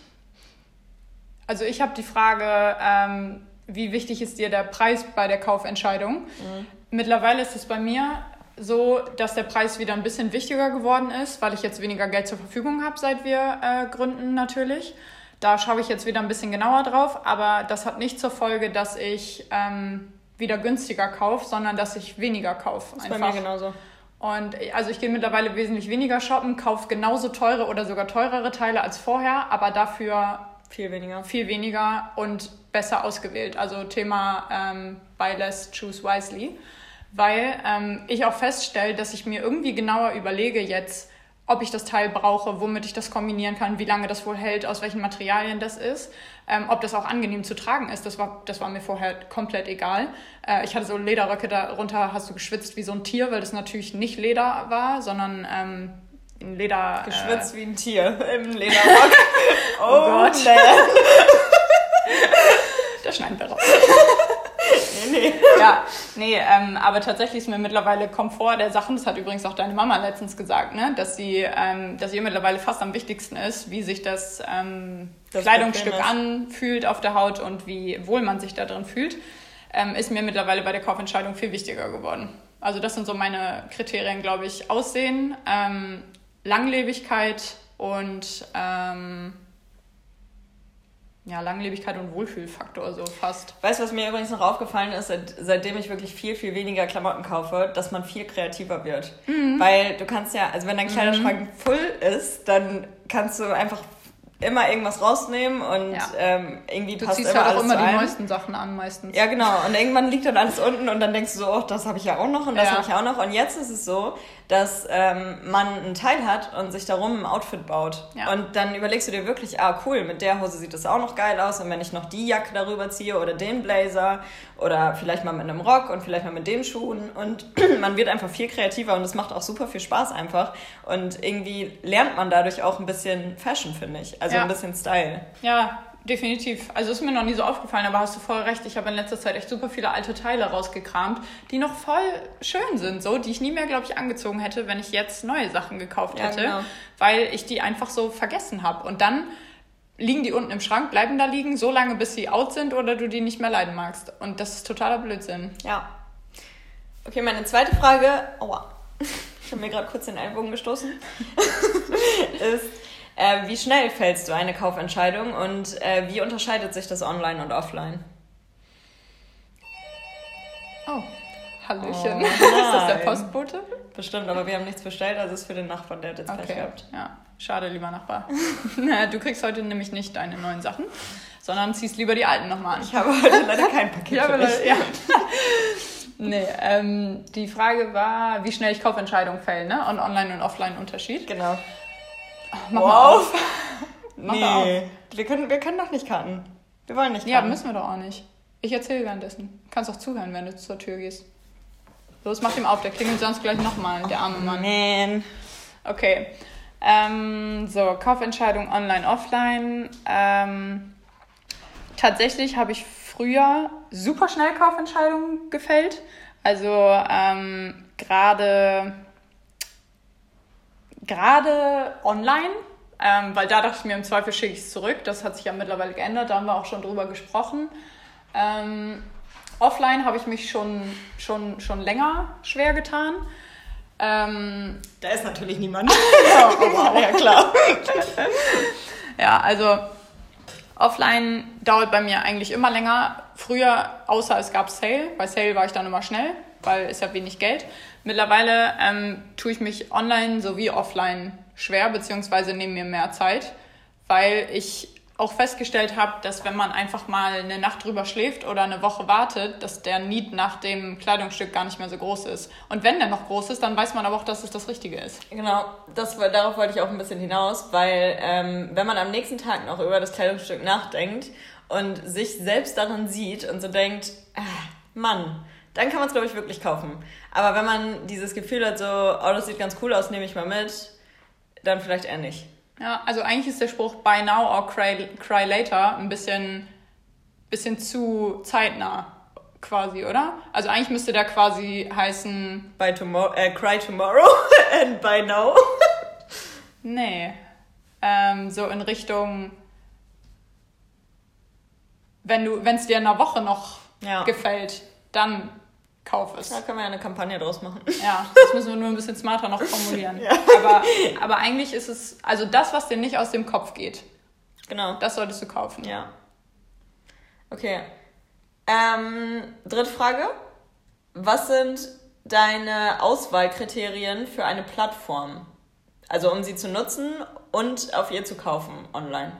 B: also ich habe die Frage, ähm, wie wichtig ist dir der Preis bei der Kaufentscheidung? Mhm. Mittlerweile ist es bei mir so, dass der Preis wieder ein bisschen wichtiger geworden ist, weil ich jetzt weniger Geld zur Verfügung habe, seit wir äh, gründen natürlich. Da schaue ich jetzt wieder ein bisschen genauer drauf, aber das hat nicht zur Folge, dass ich ähm, wieder günstiger kaufe, sondern dass ich weniger kaufe.
A: Das ist bei mir genauso.
B: Und also ich gehe mittlerweile wesentlich weniger shoppen, kaufe genauso teure oder sogar teurere Teile als vorher, aber dafür
A: viel weniger.
B: Viel weniger und besser ausgewählt. Also Thema ähm, Buy less, choose wisely. Weil ähm, ich auch feststelle, dass ich mir irgendwie genauer überlege jetzt, ob ich das Teil brauche, womit ich das kombinieren kann, wie lange das wohl hält, aus welchen Materialien das ist, ähm, ob das auch angenehm zu tragen ist. Das war, das war mir vorher komplett egal. Äh, ich hatte so Lederröcke darunter, hast du geschwitzt wie so ein Tier, weil das natürlich nicht Leder war, sondern ähm, ein Leder.
A: Geschwitzt äh, wie ein Tier im Lederrock. [laughs]
B: oh, oh Gott. [laughs] [laughs] das schneiden wir raus. nee, nee. Ja, nee, ähm, aber tatsächlich ist mir mittlerweile Komfort der Sachen, das hat übrigens auch deine Mama letztens gesagt, ne, dass sie, ähm, dass ihr mittlerweile fast am wichtigsten ist, wie sich das, ähm, das Kleidungsstück anfühlt auf der Haut und wie wohl man sich da drin fühlt, ähm, ist mir mittlerweile bei der Kaufentscheidung viel wichtiger geworden. Also das sind so meine Kriterien, glaube ich. Aussehen, ähm, Langlebigkeit und ähm, ja, Langlebigkeit und Wohlfühlfaktor so fast.
A: Weißt du, was mir übrigens noch aufgefallen ist, seit, seitdem ich wirklich viel, viel weniger Klamotten kaufe, dass man viel kreativer wird. Mhm. Weil du kannst ja, also wenn dein Kleiderschrank mhm. voll ist, dann kannst du einfach immer irgendwas rausnehmen und ja. ähm, irgendwie
B: du passt ziehst immer halt auch immer die neuesten Sachen an meistens.
A: Ja, genau. Und irgendwann liegt dann alles unten und dann denkst du so, oh, das habe ich ja auch noch und das ja. habe ich auch noch. Und jetzt ist es so, dass ähm, man einen Teil hat und sich darum ein Outfit baut. Ja. Und dann überlegst du dir wirklich, ah cool, mit der Hose sieht das auch noch geil aus. Und wenn ich noch die Jacke darüber ziehe oder den Blazer oder vielleicht mal mit einem Rock und vielleicht mal mit den Schuhen. Und [clears throat] man wird einfach viel kreativer und es macht auch super viel Spaß einfach. Und irgendwie lernt man dadurch auch ein bisschen Fashion, finde ich. Also ja. ein bisschen Style.
B: Ja, definitiv. Also ist mir noch nie so aufgefallen, aber hast du voll recht. Ich habe in letzter Zeit echt super viele alte Teile rausgekramt, die noch voll schön sind, so, die ich nie mehr, glaube ich, angezogen hätte, wenn ich jetzt neue Sachen gekauft hätte, ja, genau. weil ich die einfach so vergessen habe. Und dann liegen die unten im Schrank, bleiben da liegen, so lange, bis sie out sind oder du die nicht mehr leiden magst. Und das ist totaler Blödsinn.
A: Ja. Okay, meine zweite Frage, aua, [laughs] ich habe mir gerade kurz den Ellbogen gestoßen, [laughs] ist, äh, wie schnell fällst du eine Kaufentscheidung und äh, wie unterscheidet sich das online und offline?
B: Oh, Hallöchen. Oh, [laughs] ist das der Postbote?
A: Bestimmt, aber wir haben nichts bestellt, also ist für den Nachbarn, der hat jetzt okay. Pech gehabt.
B: Ja, schade, lieber Nachbar. [laughs] du kriegst heute nämlich nicht deine neuen Sachen, sondern ziehst lieber die alten nochmal an.
A: Ich habe heute leider kein Paket ja, für dich. Ja.
B: nee, ähm, die Frage war, wie schnell ich Kaufentscheidungen fälle, ne? Und Online- und Offline-Unterschied.
A: Genau.
B: Mach wow. [laughs] mal auf.
A: Mach nee, auf. Wir, können, wir können doch nicht karten. Wir wollen nicht
B: karten. Ja, müssen wir doch auch nicht. Ich erzähle währenddessen. Du kannst auch zuhören, wenn du zur Tür gehst. Los, mach ihm auf, der klingelt sonst gleich nochmal, der arme Mann.
A: Man.
B: Okay. Ähm, so, Kaufentscheidung online, offline. Ähm, tatsächlich habe ich früher super schnell Kaufentscheidungen gefällt. Also ähm, gerade gerade online, ähm, weil da dachte ich mir, im Zweifel schicke ich es zurück. Das hat sich ja mittlerweile geändert, da haben wir auch schon drüber gesprochen. Ähm, offline habe ich mich schon, schon, schon länger schwer getan. Ähm,
A: da ist natürlich niemand. [laughs] ja, wow. ja, klar.
B: ja, also offline dauert bei mir eigentlich immer länger. Früher, außer es gab Sale. Bei Sale war ich dann immer schnell, weil es ja wenig Geld. Mittlerweile ähm, tue ich mich online sowie offline schwer, beziehungsweise nehme mir mehr Zeit, weil ich auch festgestellt habe, dass wenn man einfach mal eine Nacht drüber schläft oder eine Woche wartet, dass der Need nach dem Kleidungsstück gar nicht mehr so groß ist. Und wenn der noch groß ist, dann weiß man aber auch, dass es das Richtige ist.
A: Genau, das, darauf wollte ich auch ein bisschen hinaus, weil ähm, wenn man am nächsten Tag noch über das Kleidungsstück nachdenkt und sich selbst darin sieht und so denkt, ah, Mann, dann kann man es, glaube ich, wirklich kaufen. Aber wenn man dieses Gefühl hat, so, oh, das sieht ganz cool aus, nehme ich mal mit, dann vielleicht eher nicht.
B: Ja, also eigentlich ist der Spruch Buy now or cry, cry later ein bisschen, bisschen zu zeitnah quasi, oder? Also eigentlich müsste der quasi heißen
A: Buy tomorrow, äh, Cry tomorrow [laughs] and buy now. [laughs]
B: nee. Ähm, so in Richtung, wenn du, wenn es dir in einer Woche noch ja. gefällt, dann kauf es.
A: Da können wir ja eine Kampagne draus machen.
B: Ja, [laughs] das müssen wir nur ein bisschen smarter noch formulieren. ja. aber, aber eigentlich ist es, also das, was dir nicht aus dem Kopf geht.
A: Genau.
B: Das solltest du kaufen.
A: Ja. Okay. Ähm, dritte Frage. Was sind deine Auswahlkriterien für eine Plattform? Also um sie zu nutzen und auf ihr zu kaufen online.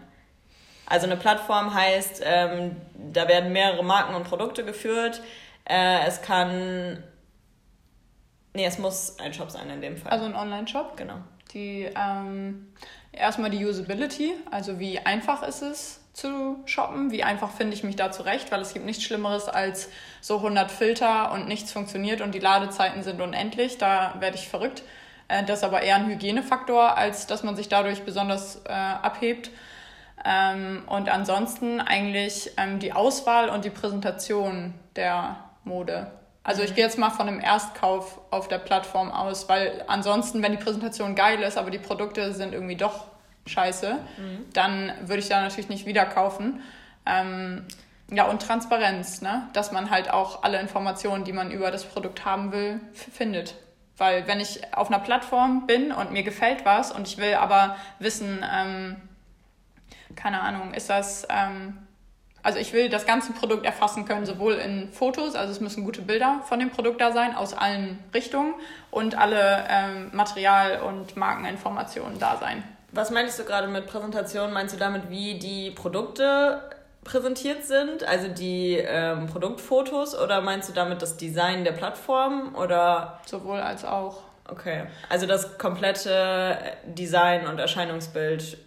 A: Also eine Plattform heißt, ähm, da werden mehrere Marken und Produkte geführt. Äh, es kann. Nee, es muss ein Shop sein in dem Fall.
B: Also ein Online-Shop.
A: genau.
B: Die ähm, erstmal die Usability, also wie einfach ist es zu shoppen, wie einfach finde ich mich da zurecht, weil es gibt nichts Schlimmeres als so 100 Filter und nichts funktioniert und die Ladezeiten sind unendlich, da werde ich verrückt. Äh, das ist aber eher ein Hygienefaktor, als dass man sich dadurch besonders äh, abhebt. Ähm, und ansonsten eigentlich ähm, die Auswahl und die Präsentation der Mode. Also ich gehe jetzt mal von einem Erstkauf auf der Plattform aus, weil ansonsten, wenn die Präsentation geil ist, aber die Produkte sind irgendwie doch scheiße, dann würde ich da natürlich nicht wieder kaufen. Ähm, ja, und Transparenz, ne? dass man halt auch alle Informationen, die man über das Produkt haben will, findet. Weil wenn ich auf einer Plattform bin und mir gefällt was und ich will aber wissen, ähm, keine Ahnung, ist das, ähm, also ich will das ganze Produkt erfassen können, sowohl in Fotos, also es müssen gute Bilder von dem Produkt da sein, aus allen Richtungen und alle ähm, Material- und Markeninformationen da sein.
A: Was meinst du gerade mit Präsentation? Meinst du damit, wie die Produkte präsentiert sind, also die ähm, Produktfotos, oder meinst du damit das Design der Plattform? Oder
B: Sowohl als auch.
A: okay, also das komplette Design und Erscheinungsbild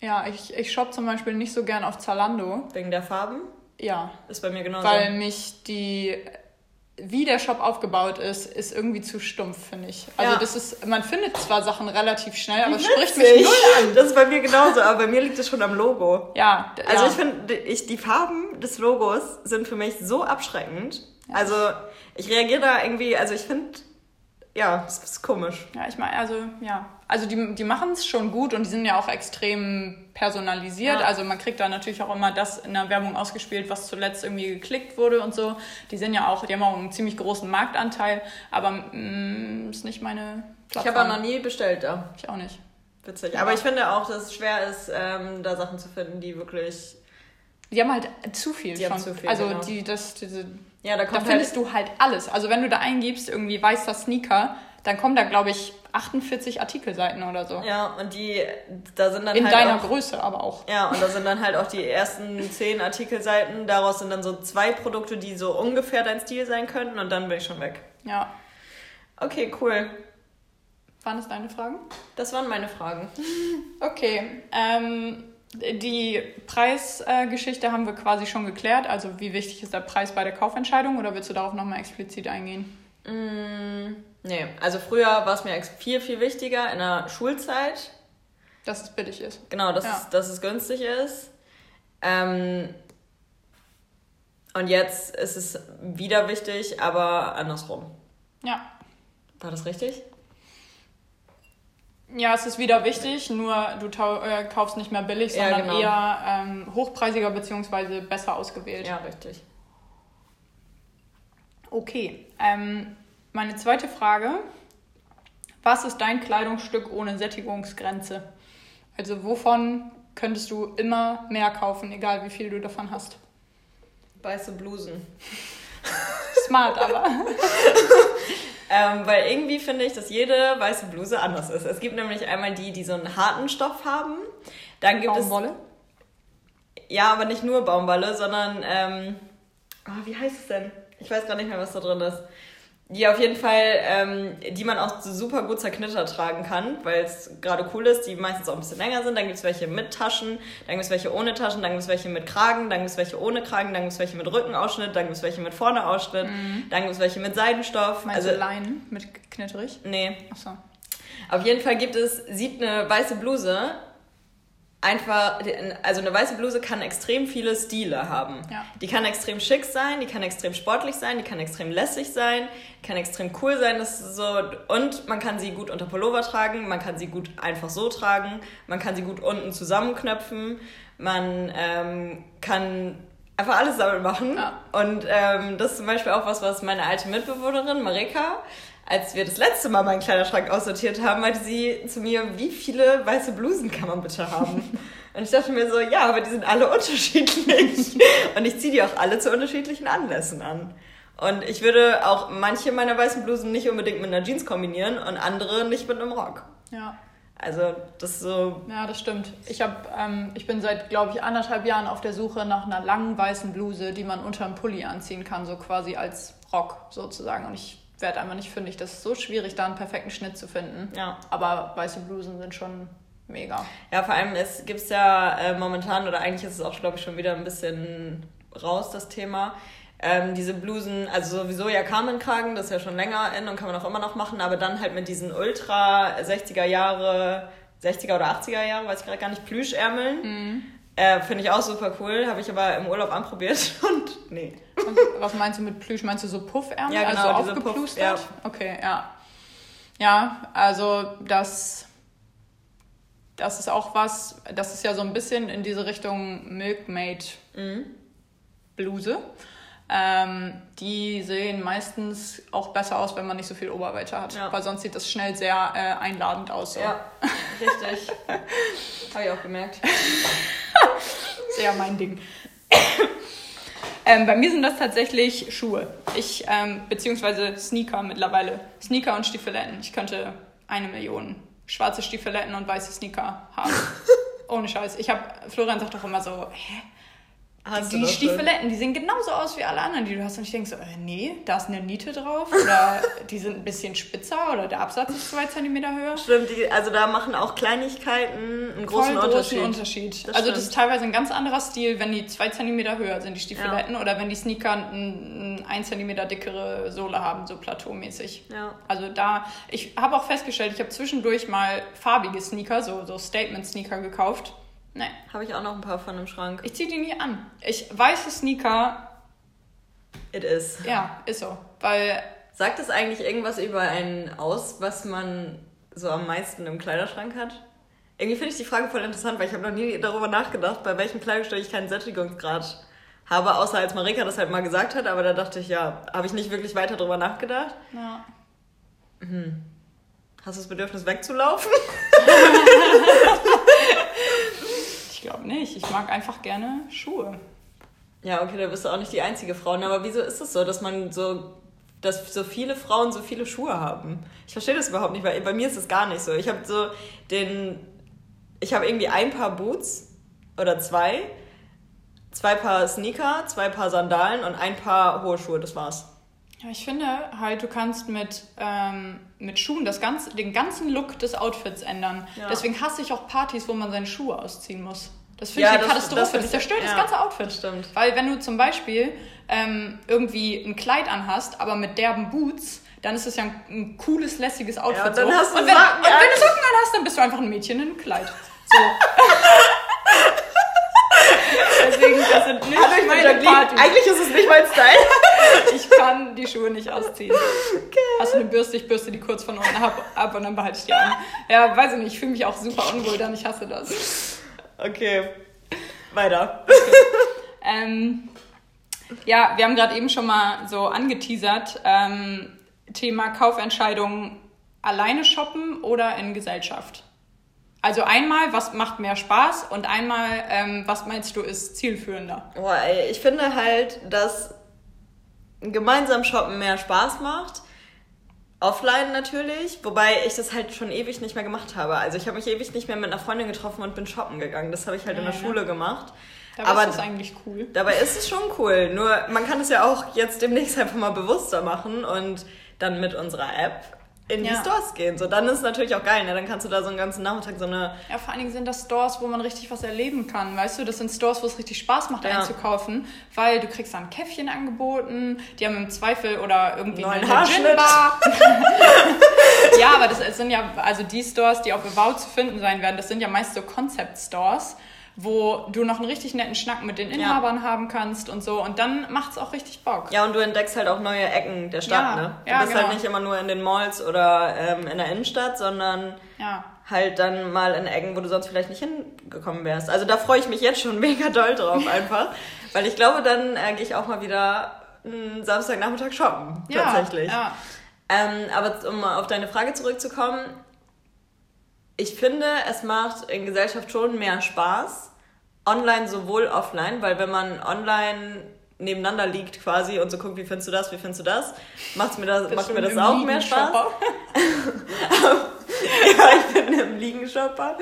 B: Ja, ich, ich shoppe zum Beispiel nicht so gern auf Zalando.
A: wegen der Farben
B: Ja,
A: ist bei mir genauso.
B: weil mich die, wie der Shop aufgebaut ist, ist irgendwie zu stumpf, finde ich. Also
A: Ja.
B: das ist, man findet zwar Sachen relativ schnell, aber es spricht mich null an. [laughs]
A: Das ist bei mir genauso, aber bei mir liegt es schon am Logo.
B: Ja,
A: Also
B: ja.
A: ich finde, ich, die Farben des Logos sind für mich so abschreckend. Also ich reagiere da irgendwie, also ich finde, ja, es ist komisch.
B: Ja, ich meine, also, ja. Also die, die machen es schon gut und die sind ja auch extrem personalisiert.
A: Ja.
B: Also man kriegt da natürlich auch immer das in der Werbung ausgespielt, was zuletzt irgendwie geklickt wurde und so. Die sind ja auch, die haben auch einen ziemlich großen Marktanteil, aber mm, ist nicht meine
A: Ich
B: Plattform.
A: habe auch noch nie bestellt da.
B: Ich auch nicht.
A: Witzig. Aber ich finde auch, dass es schwer ist, ähm, da Sachen zu finden, die wirklich.
B: Die haben halt zu viel
A: Die
B: schon.
A: haben zu viel,
B: also
A: genau.
B: die, das, diese,
A: Ja, da
B: da
A: kommt
B: findest
A: halt,
B: du halt alles. Also wenn du da eingibst, irgendwie weißer Sneaker, dann kommen da, glaube ich, 48 Artikelseiten oder so.
A: Ja, und die, da sind dann
B: In
A: halt.
B: deiner
A: auch,
B: Größe aber auch.
A: Ja, und da sind dann halt auch die ersten zehn Artikelseiten. Daraus sind dann so zwei Produkte, die so ungefähr dein Stil sein könnten, und dann bin ich schon weg.
B: Ja.
A: Okay, cool.
B: Waren das deine Fragen?
A: Das waren meine Fragen.
B: Okay, ähm, die Preisgeschichte haben wir quasi schon geklärt. Also wie wichtig ist der Preis bei der Kaufentscheidung oder willst du darauf nochmal explizit eingehen?
A: Mm, nee, also früher war es mir viel, viel wichtiger in der Schulzeit.
B: Dass es billig ist.
A: Genau, dass,
B: Ja.
A: es, dass es günstig ist. Ähm, und jetzt ist es wieder wichtig, aber andersrum.
B: Ja.
A: War das richtig?
B: Ja, es ist wieder wichtig, nur du äh, kaufst nicht mehr billig,
A: Ja,
B: sondern
A: genau.
B: eher ähm, hochpreisiger bzw. besser ausgewählt.
A: Ja, richtig.
B: Okay, ähm, meine zweite Frage. Was ist dein Kleidungsstück ohne Sättigungsgrenze? Also wovon könntest du immer mehr kaufen, egal wie viel du davon hast?
A: Weiße Blusen.
B: Smart aber. [laughs]
A: Ähm, weil irgendwie finde ich, dass jede weiße Bluse anders ist. Es gibt nämlich einmal die, die so einen harten Stoff haben. Dann gibt
B: Baumwolle?
A: es. Ja, aber nicht nur Baumwolle, sondern. Ähm, oh, wie heißt es denn? Ich weiß gar nicht mehr, was da drin ist. Die auf jeden Fall, ähm, die man auch so super gut zerknittert tragen kann, weil es gerade cool ist, die meistens auch ein bisschen länger sind. Dann gibt es welche mit Taschen, dann gibt es welche ohne Taschen, dann gibt es welche mit Kragen, dann gibt es welche ohne Kragen, dann gibt es welche mit Rückenausschnitt, dann gibt es welche mit Vorne-Ausschnitt, dann gibt es welche mit Seidenstoff.
B: Meinst
A: also,
B: Leinen mit knitterig?
A: nee,
B: Achso.
A: auf jeden Fall gibt es, sieht eine weiße Bluse einfach, also eine weiße Bluse kann extrem viele Stile haben.
B: Ja.
A: Die kann extrem schick sein, die kann extrem sportlich sein, die kann extrem lässig sein, die kann extrem cool sein, das so, und man kann sie gut unter Pullover tragen, man kann sie gut einfach so tragen, man kann sie gut unten zusammenknöpfen, man ähm, kann einfach alles damit machen.
B: Ja.
A: Und ähm, das ist zum Beispiel auch was, was meine alte Mitbewohnerin Marika, als wir das letzte Mal meinen Kleiderschrank aussortiert haben, meinte sie zu mir, wie viele weiße Blusen kann man bitte haben? [laughs] Und ich dachte mir so, ja, aber die sind alle unterschiedlich. [laughs] und ich ziehe die auch alle zu unterschiedlichen Anlässen an. Und ich würde auch manche meiner weißen Blusen nicht unbedingt mit einer Jeans kombinieren und andere nicht mit einem Rock.
B: Ja.
A: Also das ist so.
B: Ja, das stimmt. Ich hab, ähm, ich bin seit, glaube ich, anderthalb Jahren auf der Suche nach einer langen weißen Bluse, die man unter einem Pulli anziehen kann, so quasi als Rock sozusagen. Und ich werde einfach nicht fündig. Das ist so schwierig, da einen perfekten Schnitt zu finden.
A: Ja.
B: Aber weiße Blusen sind schon mega.
A: Ja, vor allem es gibt ja äh, momentan, oder eigentlich ist es auch, glaube ich, schon wieder ein bisschen raus, das Thema. Ähm, diese Blusen, also sowieso ja Carmen-Kragen, das ist ja schon länger in und kann man auch immer noch machen, aber dann halt mit diesen ultra 60er Jahre, 60er oder 80er Jahre, weiß ich gerade gar nicht, Plüschärmeln. Mhm. Äh, Finde ich auch super cool, habe ich aber im Urlaub anprobiert [laughs] und nee.
B: Und was meinst du mit Plüsch? Meinst du so Puffärmel?
A: Ja, genau,
B: also aufgeplustert?
A: Puff,
B: ja. Okay, ja. Ja, also das, das ist auch was, das ist ja so ein bisschen in diese Richtung Milkmaid
A: Mhm.
B: Ähm, die sehen meistens auch besser aus, wenn man nicht so viel Oberweite hat.
A: Ja.
B: Weil sonst sieht das schnell sehr äh, einladend aus. So.
A: Ja, richtig. [laughs] habe ich auch gemerkt. [laughs]
B: Sehr mein Ding. ähm, bei mir sind das tatsächlich Schuhe. Ich, ähm, beziehungsweise Sneaker mittlerweile. Sneaker und Stiefeletten. Ich könnte eine Million schwarze Stiefeletten und weiße Sneaker haben. [laughs] Ohne Scheiß. Ich habe, Florian sagt doch immer so, hä?
A: Hast
B: die
A: das
B: Stiefeletten, die sehen genauso aus wie alle anderen, die du hast. Und ich denke so, äh, nee, da ist eine Niete drauf. [laughs] Oder die sind ein bisschen spitzer oder der Absatz ist zwei Zentimeter höher.
A: Stimmt, die, also da machen auch Kleinigkeiten einen großen
B: Voll
A: Unterschied.
B: großen Unterschied.
A: Das
B: also das
A: stimmt.
B: ist teilweise ein ganz anderer Stil, wenn die zwei Zentimeter höher sind, die Stiefeletten, oder wenn die Sneaker ein, ein Zentimeter dickere Sohle haben, so plateaumäßig.
A: Ja.
B: Also da, ich habe auch festgestellt, ich habe zwischendurch mal farbige Sneaker, so, so Statement-Sneaker gekauft. Nee,
A: Habe ich auch noch ein paar von im Schrank.
B: ich ziehe die nie an. Ich weiße Sneaker,
A: It is.
B: ja, ist so. Weil
A: Sagt es eigentlich irgendwas über einen aus, was man so am meisten im Kleiderschrank hat? Irgendwie finde ich die Frage voll interessant, weil ich habe noch nie darüber nachgedacht, bei welchem Kleidungsstück ich keinen Sättigungsgrad habe, außer als Marika das halt mal gesagt hat, aber da dachte ich, ja, habe ich nicht wirklich weiter darüber nachgedacht.
B: ja,
A: Hast du das Bedürfnis wegzulaufen? [laughs]
B: ich glaube nicht. Ich mag einfach gerne Schuhe.
A: Ja, okay, da bist du auch nicht die einzige Frau. Aber wieso ist es so, dass man so, dass so viele Frauen so viele Schuhe haben? Ich verstehe das überhaupt nicht, weil bei mir ist es gar nicht so. Ich habe so den, ich habe irgendwie ein Paar Boots oder zwei, zwei Paar Sneaker, zwei Paar Sandalen und ein Paar hohe Schuhe. Das war's.
B: Ja, ich finde halt, du kannst mit, ähm, mit Schuhen das ganze, den ganzen Look des Outfits ändern.
A: Ja.
B: Deswegen hasse ich auch Partys, wo man seine Schuhe ausziehen muss. Das finde
A: Ja,
B: ich eine
A: das-
B: Katastrophe.
A: das
B: Das, zerstört das
A: ja,
B: ganze Outfit.
A: das stimmt.
B: Weil wenn du zum Beispiel ähm, irgendwie ein Kleid anhast, aber mit derben Boots, dann ist es ja ein, ein cooles, lässiges Outfit.
A: Ja, und dann
B: so.
A: hast du
B: und wenn,
A: Socken
B: und wenn
A: an.
B: du Socken anhast, dann bist du einfach ein Mädchen in einem Kleid. So. [laughs] Deswegen, das sind nicht meine. Partys.
A: Eigentlich ist es nicht mein Style. [laughs]
B: Ich kann die Schuhe nicht ausziehen. Hast du eine Bürste, ich bürste die kurz von unten ab, ab und dann behalte ich die an. Ja, weiß ich nicht, ich fühle mich auch super unwohl dann, ich hasse das.
A: Okay, weiter.
B: Ähm, ja, wir haben gerade eben schon mal so angeteasert, ähm, Thema Kaufentscheidungen alleine shoppen oder in Gesellschaft. Also einmal, was macht mehr Spaß und einmal, ähm, was meinst du, ist zielführender?
A: Boah, ey, ich finde halt, dass gemeinsam shoppen mehr Spaß macht. Offline natürlich, wobei ich das halt schon ewig nicht mehr gemacht habe. Also ich habe mich ewig nicht mehr mit einer Freundin getroffen und bin shoppen gegangen. Das habe ich halt in der
B: Ja, ja.
A: Schule gemacht.
B: Dabei
A: Aber
B: ist das eigentlich cool.
A: dabei ist es schon cool. Nur man kann es ja auch jetzt demnächst [laughs] einfach mal bewusster machen und dann mit unserer App in die
B: Ja.
A: Stores gehen. So, dann ist es natürlich auch geil. Ne? Dann kannst du da so einen ganzen Nachmittag so eine
B: Ja, vor allen Dingen sind das Stores, wo man richtig was erleben kann, weißt du? Das sind Stores, wo es richtig Spaß macht,
A: Ja.
B: einzukaufen, weil du kriegst da ein Käffchen angeboten, die haben im Zweifel oder irgendwie
A: Neuen
B: eine. Gin-Bar. [laughs] ja, aber das sind ja, also die Stores, die auf Evow zu finden sein werden, das sind ja meist so Concept-Stores, wo du noch einen richtig netten Schnack mit den Inhabern haben kannst und so. Und dann macht's auch richtig Bock.
A: Ja, und du entdeckst halt auch neue Ecken der Stadt,
B: Ja,
A: ne? Du
B: ja,
A: bist
B: genau.
A: halt nicht immer nur in den Malls oder ähm, in der Innenstadt, sondern
B: Ja.
A: halt dann mal in Ecken, wo du sonst vielleicht nicht hingekommen wärst. Also da freue ich mich jetzt schon [laughs] mega doll drauf [laughs] einfach, weil ich glaube, dann äh, gehe ich auch mal wieder einen Samstagnachmittag shoppen,
B: Ja,
A: tatsächlich.
B: Ja.
A: Ähm, aber um auf deine Frage zurückzukommen, ich finde, es macht in Gesellschaft schon mehr Spaß, online sowohl offline, weil wenn man online nebeneinander liegt quasi und so guckt, wie findest du das, wie findest du das, macht's mir das, macht mir das auch mehr Spaß. [laughs] [laughs] ja, ich bin im Liegenshopper.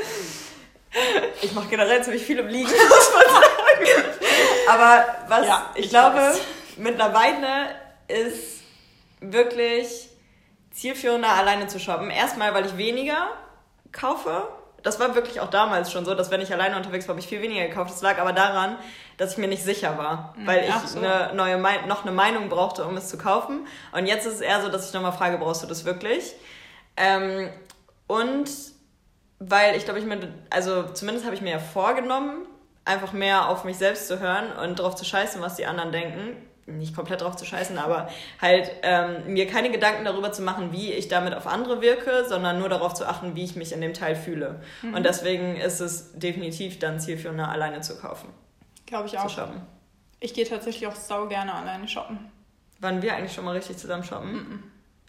A: Ich mache generell ziemlich viel im Liegen, [laughs] muss man sagen. Aber was ja, ich, ich, glaube, weiß. mittlerweile ist wirklich zielführender, alleine zu shoppen. Erstmal, weil ich weniger kaufe. Das war wirklich auch damals schon so, dass wenn ich alleine unterwegs war, habe ich viel weniger gekauft. Das lag aber daran, dass ich mir nicht sicher war, mhm. weil ich so. eine neue noch eine Meinung brauchte, um es zu kaufen. Und jetzt ist es eher so, dass ich nochmal frage, brauchst du das wirklich? Ähm, und weil ich glaube, ich mir, also zumindest habe ich mir ja vorgenommen, einfach mehr auf mich selbst zu hören und drauf zu scheißen, was die anderen denken. Nicht komplett drauf zu scheißen, aber halt ähm, mir keine Gedanken darüber zu machen, wie ich damit auf andere wirke, sondern nur darauf zu achten, wie ich mich in dem Teil fühle. Mhm. Und deswegen ist es definitiv dann zielführender, alleine zu kaufen.
B: Glaube ich auch. Zu shoppen. Ich gehe tatsächlich auch sau gerne alleine shoppen.
A: Waren wir eigentlich schon mal richtig zusammen shoppen? Mhm.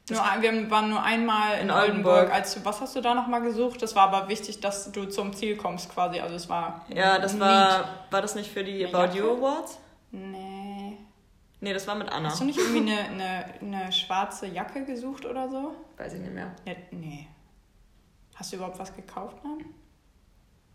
B: Nur, wir waren nur einmal in, in Oldenburg. Oldenburg. Als, was hast du da nochmal gesucht? Das war aber wichtig, dass du zum Ziel kommst quasi. Also es war.
A: Ja, das war. War das nicht für die About Jacke? You Awards?
B: Nee.
A: Nee, das war mit Anna.
B: Hast du nicht irgendwie eine, eine, eine schwarze Jacke gesucht oder so?
A: Weiß ich nicht mehr.
B: Nee. nee. Hast du überhaupt was gekauft dann?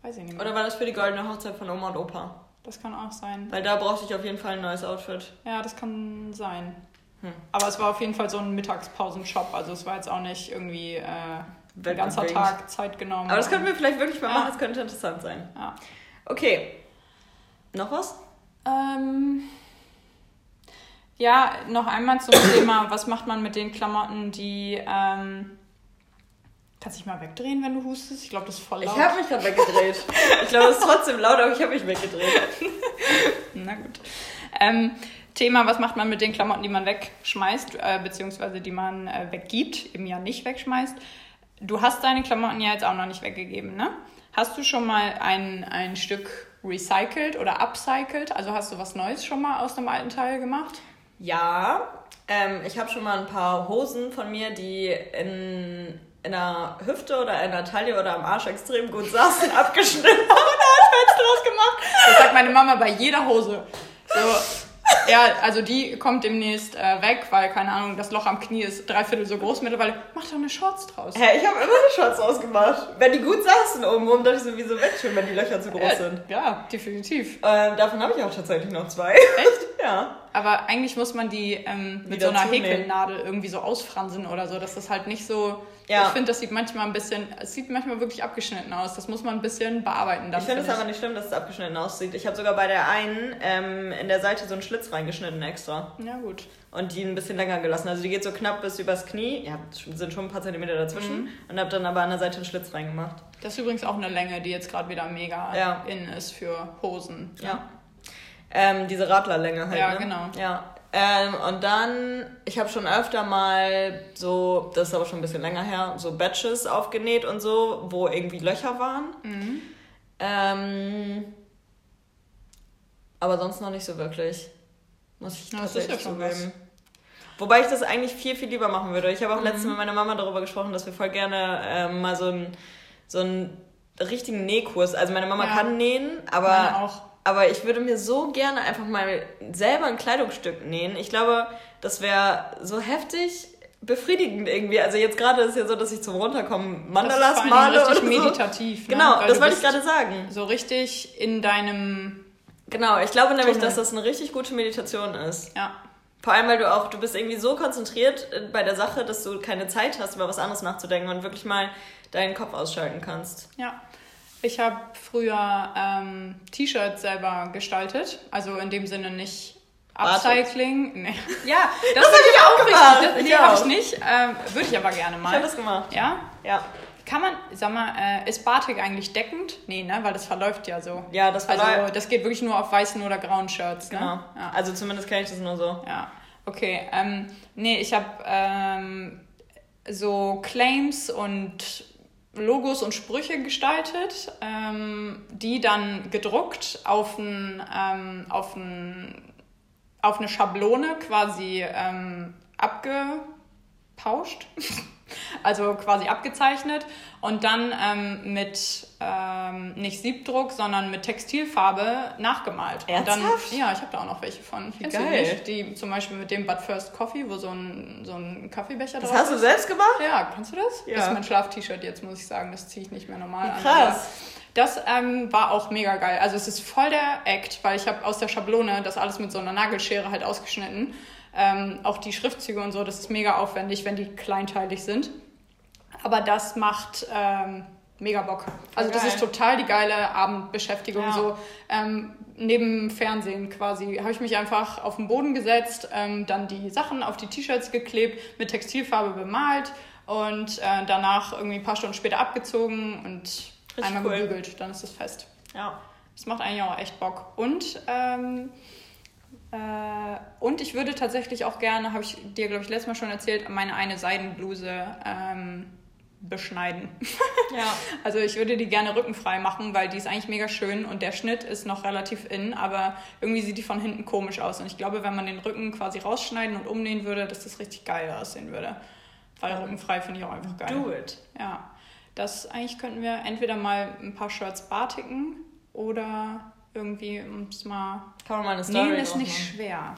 B: Weiß ich nicht mehr.
A: Oder war das für die goldene Hochzeit von Oma und Opa?
B: Das kann auch sein.
A: Weil da brauchte ich auf jeden Fall ein neues Outfit.
B: Ja, das kann sein. Hm. Aber es war auf jeden Fall so ein Mittagspausenshop. Also es war jetzt auch nicht irgendwie äh, ein ganzer Tag Zeit genommen.
A: Aber das könnten wir vielleicht wirklich mal ja. machen. Das könnte interessant sein.
B: Ja.
A: Okay. Noch was?
B: Ähm, ja, noch einmal zum [coughs] Thema, was macht man mit den Klamotten, die... Ähm, Kannst du dich mal wegdrehen, wenn du hustest? Ich glaube, das ist voll
A: laut. Ich habe mich gerade weggedreht. ich glaube, es ist trotzdem laut, aber ich habe mich weggedreht. [laughs]
B: Na gut. Ähm, Thema, was macht man mit den Klamotten, die man wegschmeißt, äh, beziehungsweise die man äh, weggibt, eben ja nicht wegschmeißt. Du hast deine Klamotten ja jetzt auch noch nicht weggegeben, ne? Hast du schon mal ein, ein Stück recycelt oder upcycelt? Also hast du was Neues schon mal aus dem alten Teil gemacht?
A: Ja, ähm, ich habe schon mal ein paar Hosen von mir, die in, in der Hüfte oder in der Taille oder am Arsch extrem gut saßen, [laughs] abgeschnitten und
B: draus gemacht. Das sagt meine Mama bei jeder Hose. So, ja, also die kommt demnächst äh, weg, weil, keine Ahnung, das Loch am Knie ist dreiviertel so groß mittlerweile. Mach doch eine Shorts draus.
A: Hä, ich habe immer eine Shorts ausgemacht. Wenn die gut saßen obenrum, dachte ich so, wieso wegschön, wenn die Löcher zu groß
B: äh,
A: sind.
B: Ja, definitiv.
A: Ähm, davon habe ich auch tatsächlich noch zwei.
B: Echt? [laughs]
A: ja.
B: Aber eigentlich muss man die ähm, mit so einer Häkelnadel irgendwie so ausfransen oder so, dass das halt nicht so ja. Ich finde, das sieht manchmal ein bisschen, es sieht manchmal wirklich abgeschnitten aus. Das muss man ein bisschen bearbeiten.
A: Dann, ich finde es aber nicht schlimm, dass es abgeschnitten aussieht. Ich habe sogar bei der einen ähm, in der Seite so einen Schlitz reingeschnitten extra.
B: Ja, gut.
A: Und die ein bisschen länger gelassen. Also die geht so knapp bis übers Knie. Ja, sind schon ein paar Zentimeter dazwischen. Mhm. Und habe dann aber an der Seite einen Schlitz reingemacht.
B: Das ist übrigens auch eine Länge, die jetzt gerade wieder mega ja. in ist für Hosen.
A: Ja. ja. Ähm, diese Radlerlänge halt.
B: Ja,
A: ne?
B: genau.
A: Ja. Ähm, und dann, ich habe schon öfter mal so, das ist aber schon ein bisschen länger her, so Batches aufgenäht und so, wo irgendwie Löcher waren.
B: Mhm.
A: Ähm, aber sonst noch nicht so wirklich. Muss ich tatsächlich ja, zugeben. Wobei ich das eigentlich viel, viel lieber machen würde. Ich habe auch mhm. letztens mit meiner Mama darüber gesprochen, dass wir voll gerne ähm, mal so einen so einen richtigen Nähkurs. Also meine Mama ja. kann nähen, aber aber ich würde mir so gerne einfach mal selber ein Kleidungsstück nähen. Ich glaube, das wäre so heftig befriedigend irgendwie. Also jetzt gerade ist es ja so, dass ich zum Runterkommen Mandalas das ist male
B: richtig oder meditativ.
A: So. Ne? Genau, Weil das wollte ich gerade sagen.
B: So richtig in deinem
A: Genau, ich glaube nämlich, Tunnel. dass das eine richtig gute Meditation ist.
B: Ja.
A: Vor allem, weil du auch, du bist irgendwie so konzentriert bei der Sache, dass du keine Zeit hast, über was anderes nachzudenken und wirklich mal deinen Kopf ausschalten kannst.
B: Ja. Ich habe früher ähm, T-Shirts selber gestaltet, also in dem Sinne nicht Upcycling. Nee.
A: Ja, [laughs] das, das habe ich auch gemacht.
B: Das, nee, habe ich nicht. Ähm, Würde ich aber gerne mal.
A: Ich habe das gemacht.
B: Ja?
A: Ja.
B: Kann man, sag mal, äh, ist Batik eigentlich deckend? Nee, ne? Weil das verläuft ja so.
A: Ja, das
B: verläuft. Also das geht wirklich nur auf weißen oder grauen Shirts,
A: ne? Genau. Ja. Also zumindest kenne ich das nur so.
B: Ja. Okay. Ähm, nee, ich habe ähm, so Claims und Logos und Sprüche gestaltet, ähm, die dann gedruckt auf, ein, ähm, auf, ein, auf eine Schablone quasi ähm, abgepauscht. [laughs] also quasi abgezeichnet und dann ähm, mit ähm, nicht Siebdruck, sondern mit Textilfarbe nachgemalt.
A: Ernsthaft?
B: Und dann, ja, ich habe da auch noch welche von.
A: Wie
B: Kennst
A: geil.
B: nicht? Die zum Beispiel mit dem But First Coffee, wo so ein, so ein Kaffeebecher
A: Das
B: drauf
A: hast du
B: ist.
A: selbst gemacht?
B: Ja, kannst du das?
A: Ja.
B: Das ist mein Schlaf-T-Shirt jetzt, muss ich sagen. Das ziehe ich nicht mehr normal an.
A: Krass.
B: Das ähm, war auch mega geil. Also es ist voll der Act, weil ich habe aus der Schablone das alles mit so einer Nagelschere halt ausgeschnitten. Ähm, auch die Schriftzüge und so, das ist mega aufwendig, wenn die kleinteilig sind. Aber das macht ähm, mega Bock. Also das
A: geil.
B: ist total die geile Abendbeschäftigung.
A: Ja.
B: So ähm, neben Fernsehen quasi habe ich mich einfach auf den Boden gesetzt, ähm, dann die Sachen auf die T-Shirts geklebt, mit Textilfarbe bemalt und äh, danach irgendwie ein paar Stunden später abgezogen und
A: Richtig
B: einmal
A: cool.
B: gebügelt. Dann ist es fest.
A: Ja.
B: Das macht eigentlich auch echt Bock. Und, ähm, äh, und ich würde tatsächlich auch gerne, habe ich dir, glaube ich, letztes Mal schon erzählt, meine eine Seidenbluse ähm, beschneiden. [laughs]
A: Ja.
B: Also ich würde die gerne rückenfrei machen, weil die ist eigentlich mega schön und der Schnitt ist noch relativ in, aber irgendwie sieht die von hinten komisch aus. Und ich glaube, wenn man den Rücken quasi rausschneiden und umnähen würde, dass das richtig geil aussehen würde. Weil rückenfrei finde ich auch einfach geil.
A: Do it.
B: Ja, das eigentlich könnten wir entweder mal ein paar Shirts bartigen oder irgendwie uns mal.
A: Kann man mal eine Story
B: Nähen ist nicht
A: machen.
B: schwer.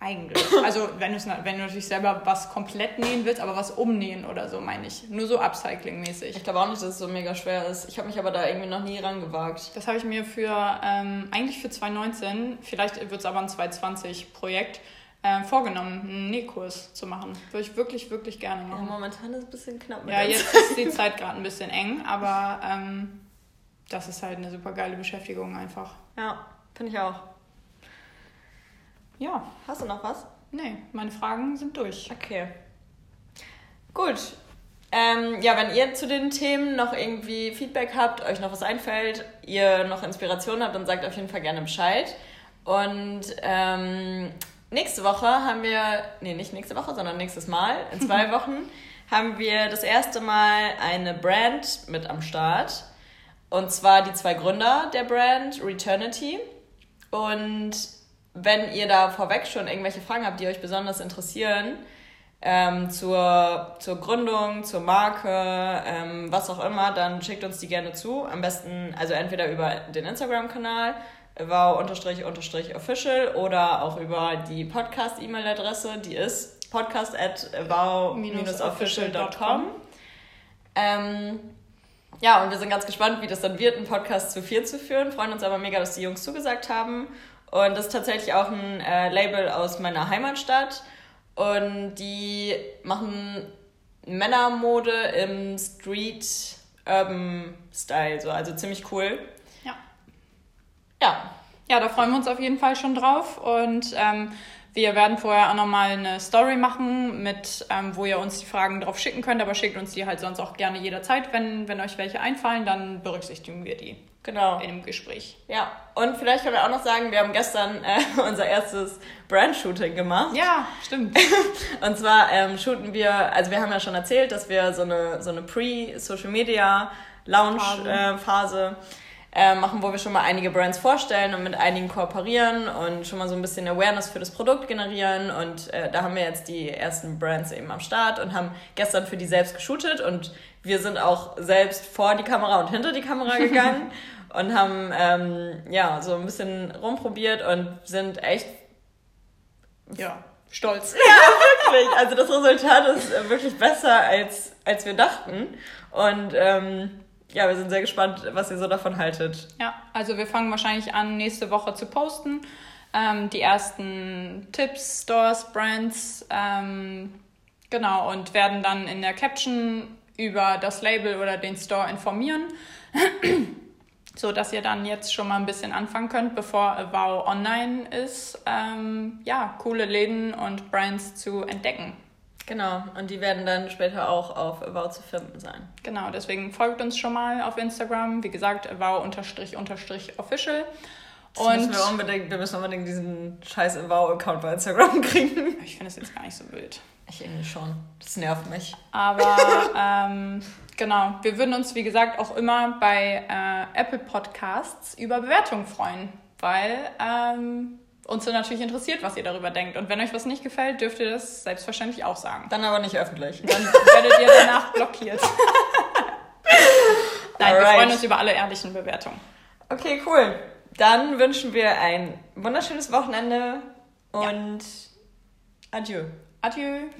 B: Eigentlich. [laughs] Also, wenn, wenn du natürlich selber was komplett nähen willst, aber was umnähen oder so, meine ich. Nur so Upcycling-mäßig.
A: Ich glaube auch nicht, dass es so mega schwer ist. Ich habe mich aber da irgendwie noch nie rangewagt.
B: Das habe ich mir für, ähm, eigentlich für 2019, vielleicht wird es aber ein 2020-Projekt, äh, vorgenommen, einen Nähkurs zu machen. Würde ich wirklich, wirklich gerne
A: Ja,
B: machen.
A: momentan ist es ein bisschen knapp mit
B: Ja, jetzt ist die [laughs] Zeit gerade ein bisschen eng, aber ähm, das ist halt eine super geile Beschäftigung einfach.
A: Ja, finde ich auch.
B: Ja,
A: Hast du noch was?
B: nee, meine Fragen sind durch.
A: Okay. Gut. Ähm, ja, wenn ihr zu den Themen noch irgendwie Feedback habt, euch noch was einfällt, ihr noch Inspiration habt, dann sagt auf jeden Fall gerne Bescheid. Und ähm, nächste Woche haben wir, nee, nicht nächste Woche, sondern nächstes Mal, in zwei [laughs] Wochen, haben wir das erste Mal eine Brand mit am Start. Und zwar die zwei Gründer der Brand, Returnity. Und wenn ihr da vorweg schon irgendwelche Fragen habt, die euch besonders interessieren, ähm, zur, zur Gründung, zur Marke, ähm, was auch immer, dann schickt uns die gerne zu. Am besten, also entweder über den Instagram-Kanal, wow-official oder auch über die Podcast-E-Mail-Adresse, die ist podcast at wow-official.com. Ähm, ja, und wir sind ganz gespannt, wie das dann wird, einen Podcast zu vier zu führen. Freuen uns aber mega, dass die Jungs zugesagt haben. Und das ist tatsächlich auch ein äh, Label aus meiner Heimatstadt. Und die machen Männermode im Street Urban Style, so also ziemlich cool.
B: Ja.
A: Ja,
B: Ja, da freuen wir uns auf jeden Fall schon drauf. Und ähm, wir werden vorher auch nochmal eine Story machen, mit, ähm, wo ihr uns die Fragen drauf schicken könnt. Aber schickt uns die halt sonst auch gerne jederzeit. Wenn, wenn euch welche einfallen, dann berücksichtigen wir die
A: genau.
B: in dem Gespräch.
A: Ja, und vielleicht können wir auch noch sagen, wir haben gestern äh, [laughs] unser erstes Brand-Shooting gemacht.
B: Ja, stimmt. [laughs]
A: Und zwar ähm, shooten wir, also wir haben ja schon erzählt, dass wir so eine, so eine Pre-Social-Media-Lounge-Phase äh, machen, wo wir schon mal einige Brands vorstellen und mit einigen kooperieren und schon mal so ein bisschen Awareness für das Produkt generieren. Und äh, da haben wir jetzt die ersten Brands eben am Start und haben gestern für die selbst geshootet und wir sind auch selbst vor die Kamera und hinter die Kamera [laughs] gegangen und haben ähm, ja so ein bisschen rumprobiert und sind echt
B: Ja, stolz. [laughs]
A: wirklich. Also das Resultat ist äh, wirklich besser, als, als wir dachten. Und ähm, ja, wir sind sehr gespannt, was ihr so davon haltet.
B: Ja, also wir fangen wahrscheinlich an, nächste Woche zu posten. Ähm, die ersten Tipps, Stores, Brands, ähm, genau, und werden dann in der Caption über das Label oder den Store informieren, [clears throat] so dass ihr dann jetzt schon mal ein bisschen anfangen könnt, bevor Wow online ist, ähm, ja, coole Läden und Brands zu entdecken.
A: Genau, und die werden dann später auch auf About zu finden sein.
B: Genau, deswegen folgt uns schon mal auf Instagram. Wie gesagt, wow-official.
A: Das müssen wir unbedingt, wir müssen unbedingt diesen scheiß Wow-Account bei Instagram [laughs] kriegen.
B: Ich finde es jetzt gar nicht so wild.
A: Ich irgendwie schon. Das nervt mich.
B: Aber [laughs] ähm, genau, wir würden uns, wie gesagt, auch immer bei äh, Apple Podcasts über Bewertungen freuen, weil ähm, uns natürlich interessiert, was ihr darüber denkt. Und wenn euch was nicht gefällt, dürft ihr das selbstverständlich auch sagen.
A: Dann aber nicht öffentlich.
B: Dann werdet ihr danach blockiert. [laughs] Nein, Alright. wir freuen uns über alle ehrlichen Bewertungen.
A: Okay, cool. Dann wünschen wir ein wunderschönes Wochenende und ja. adieu.
B: Adieu.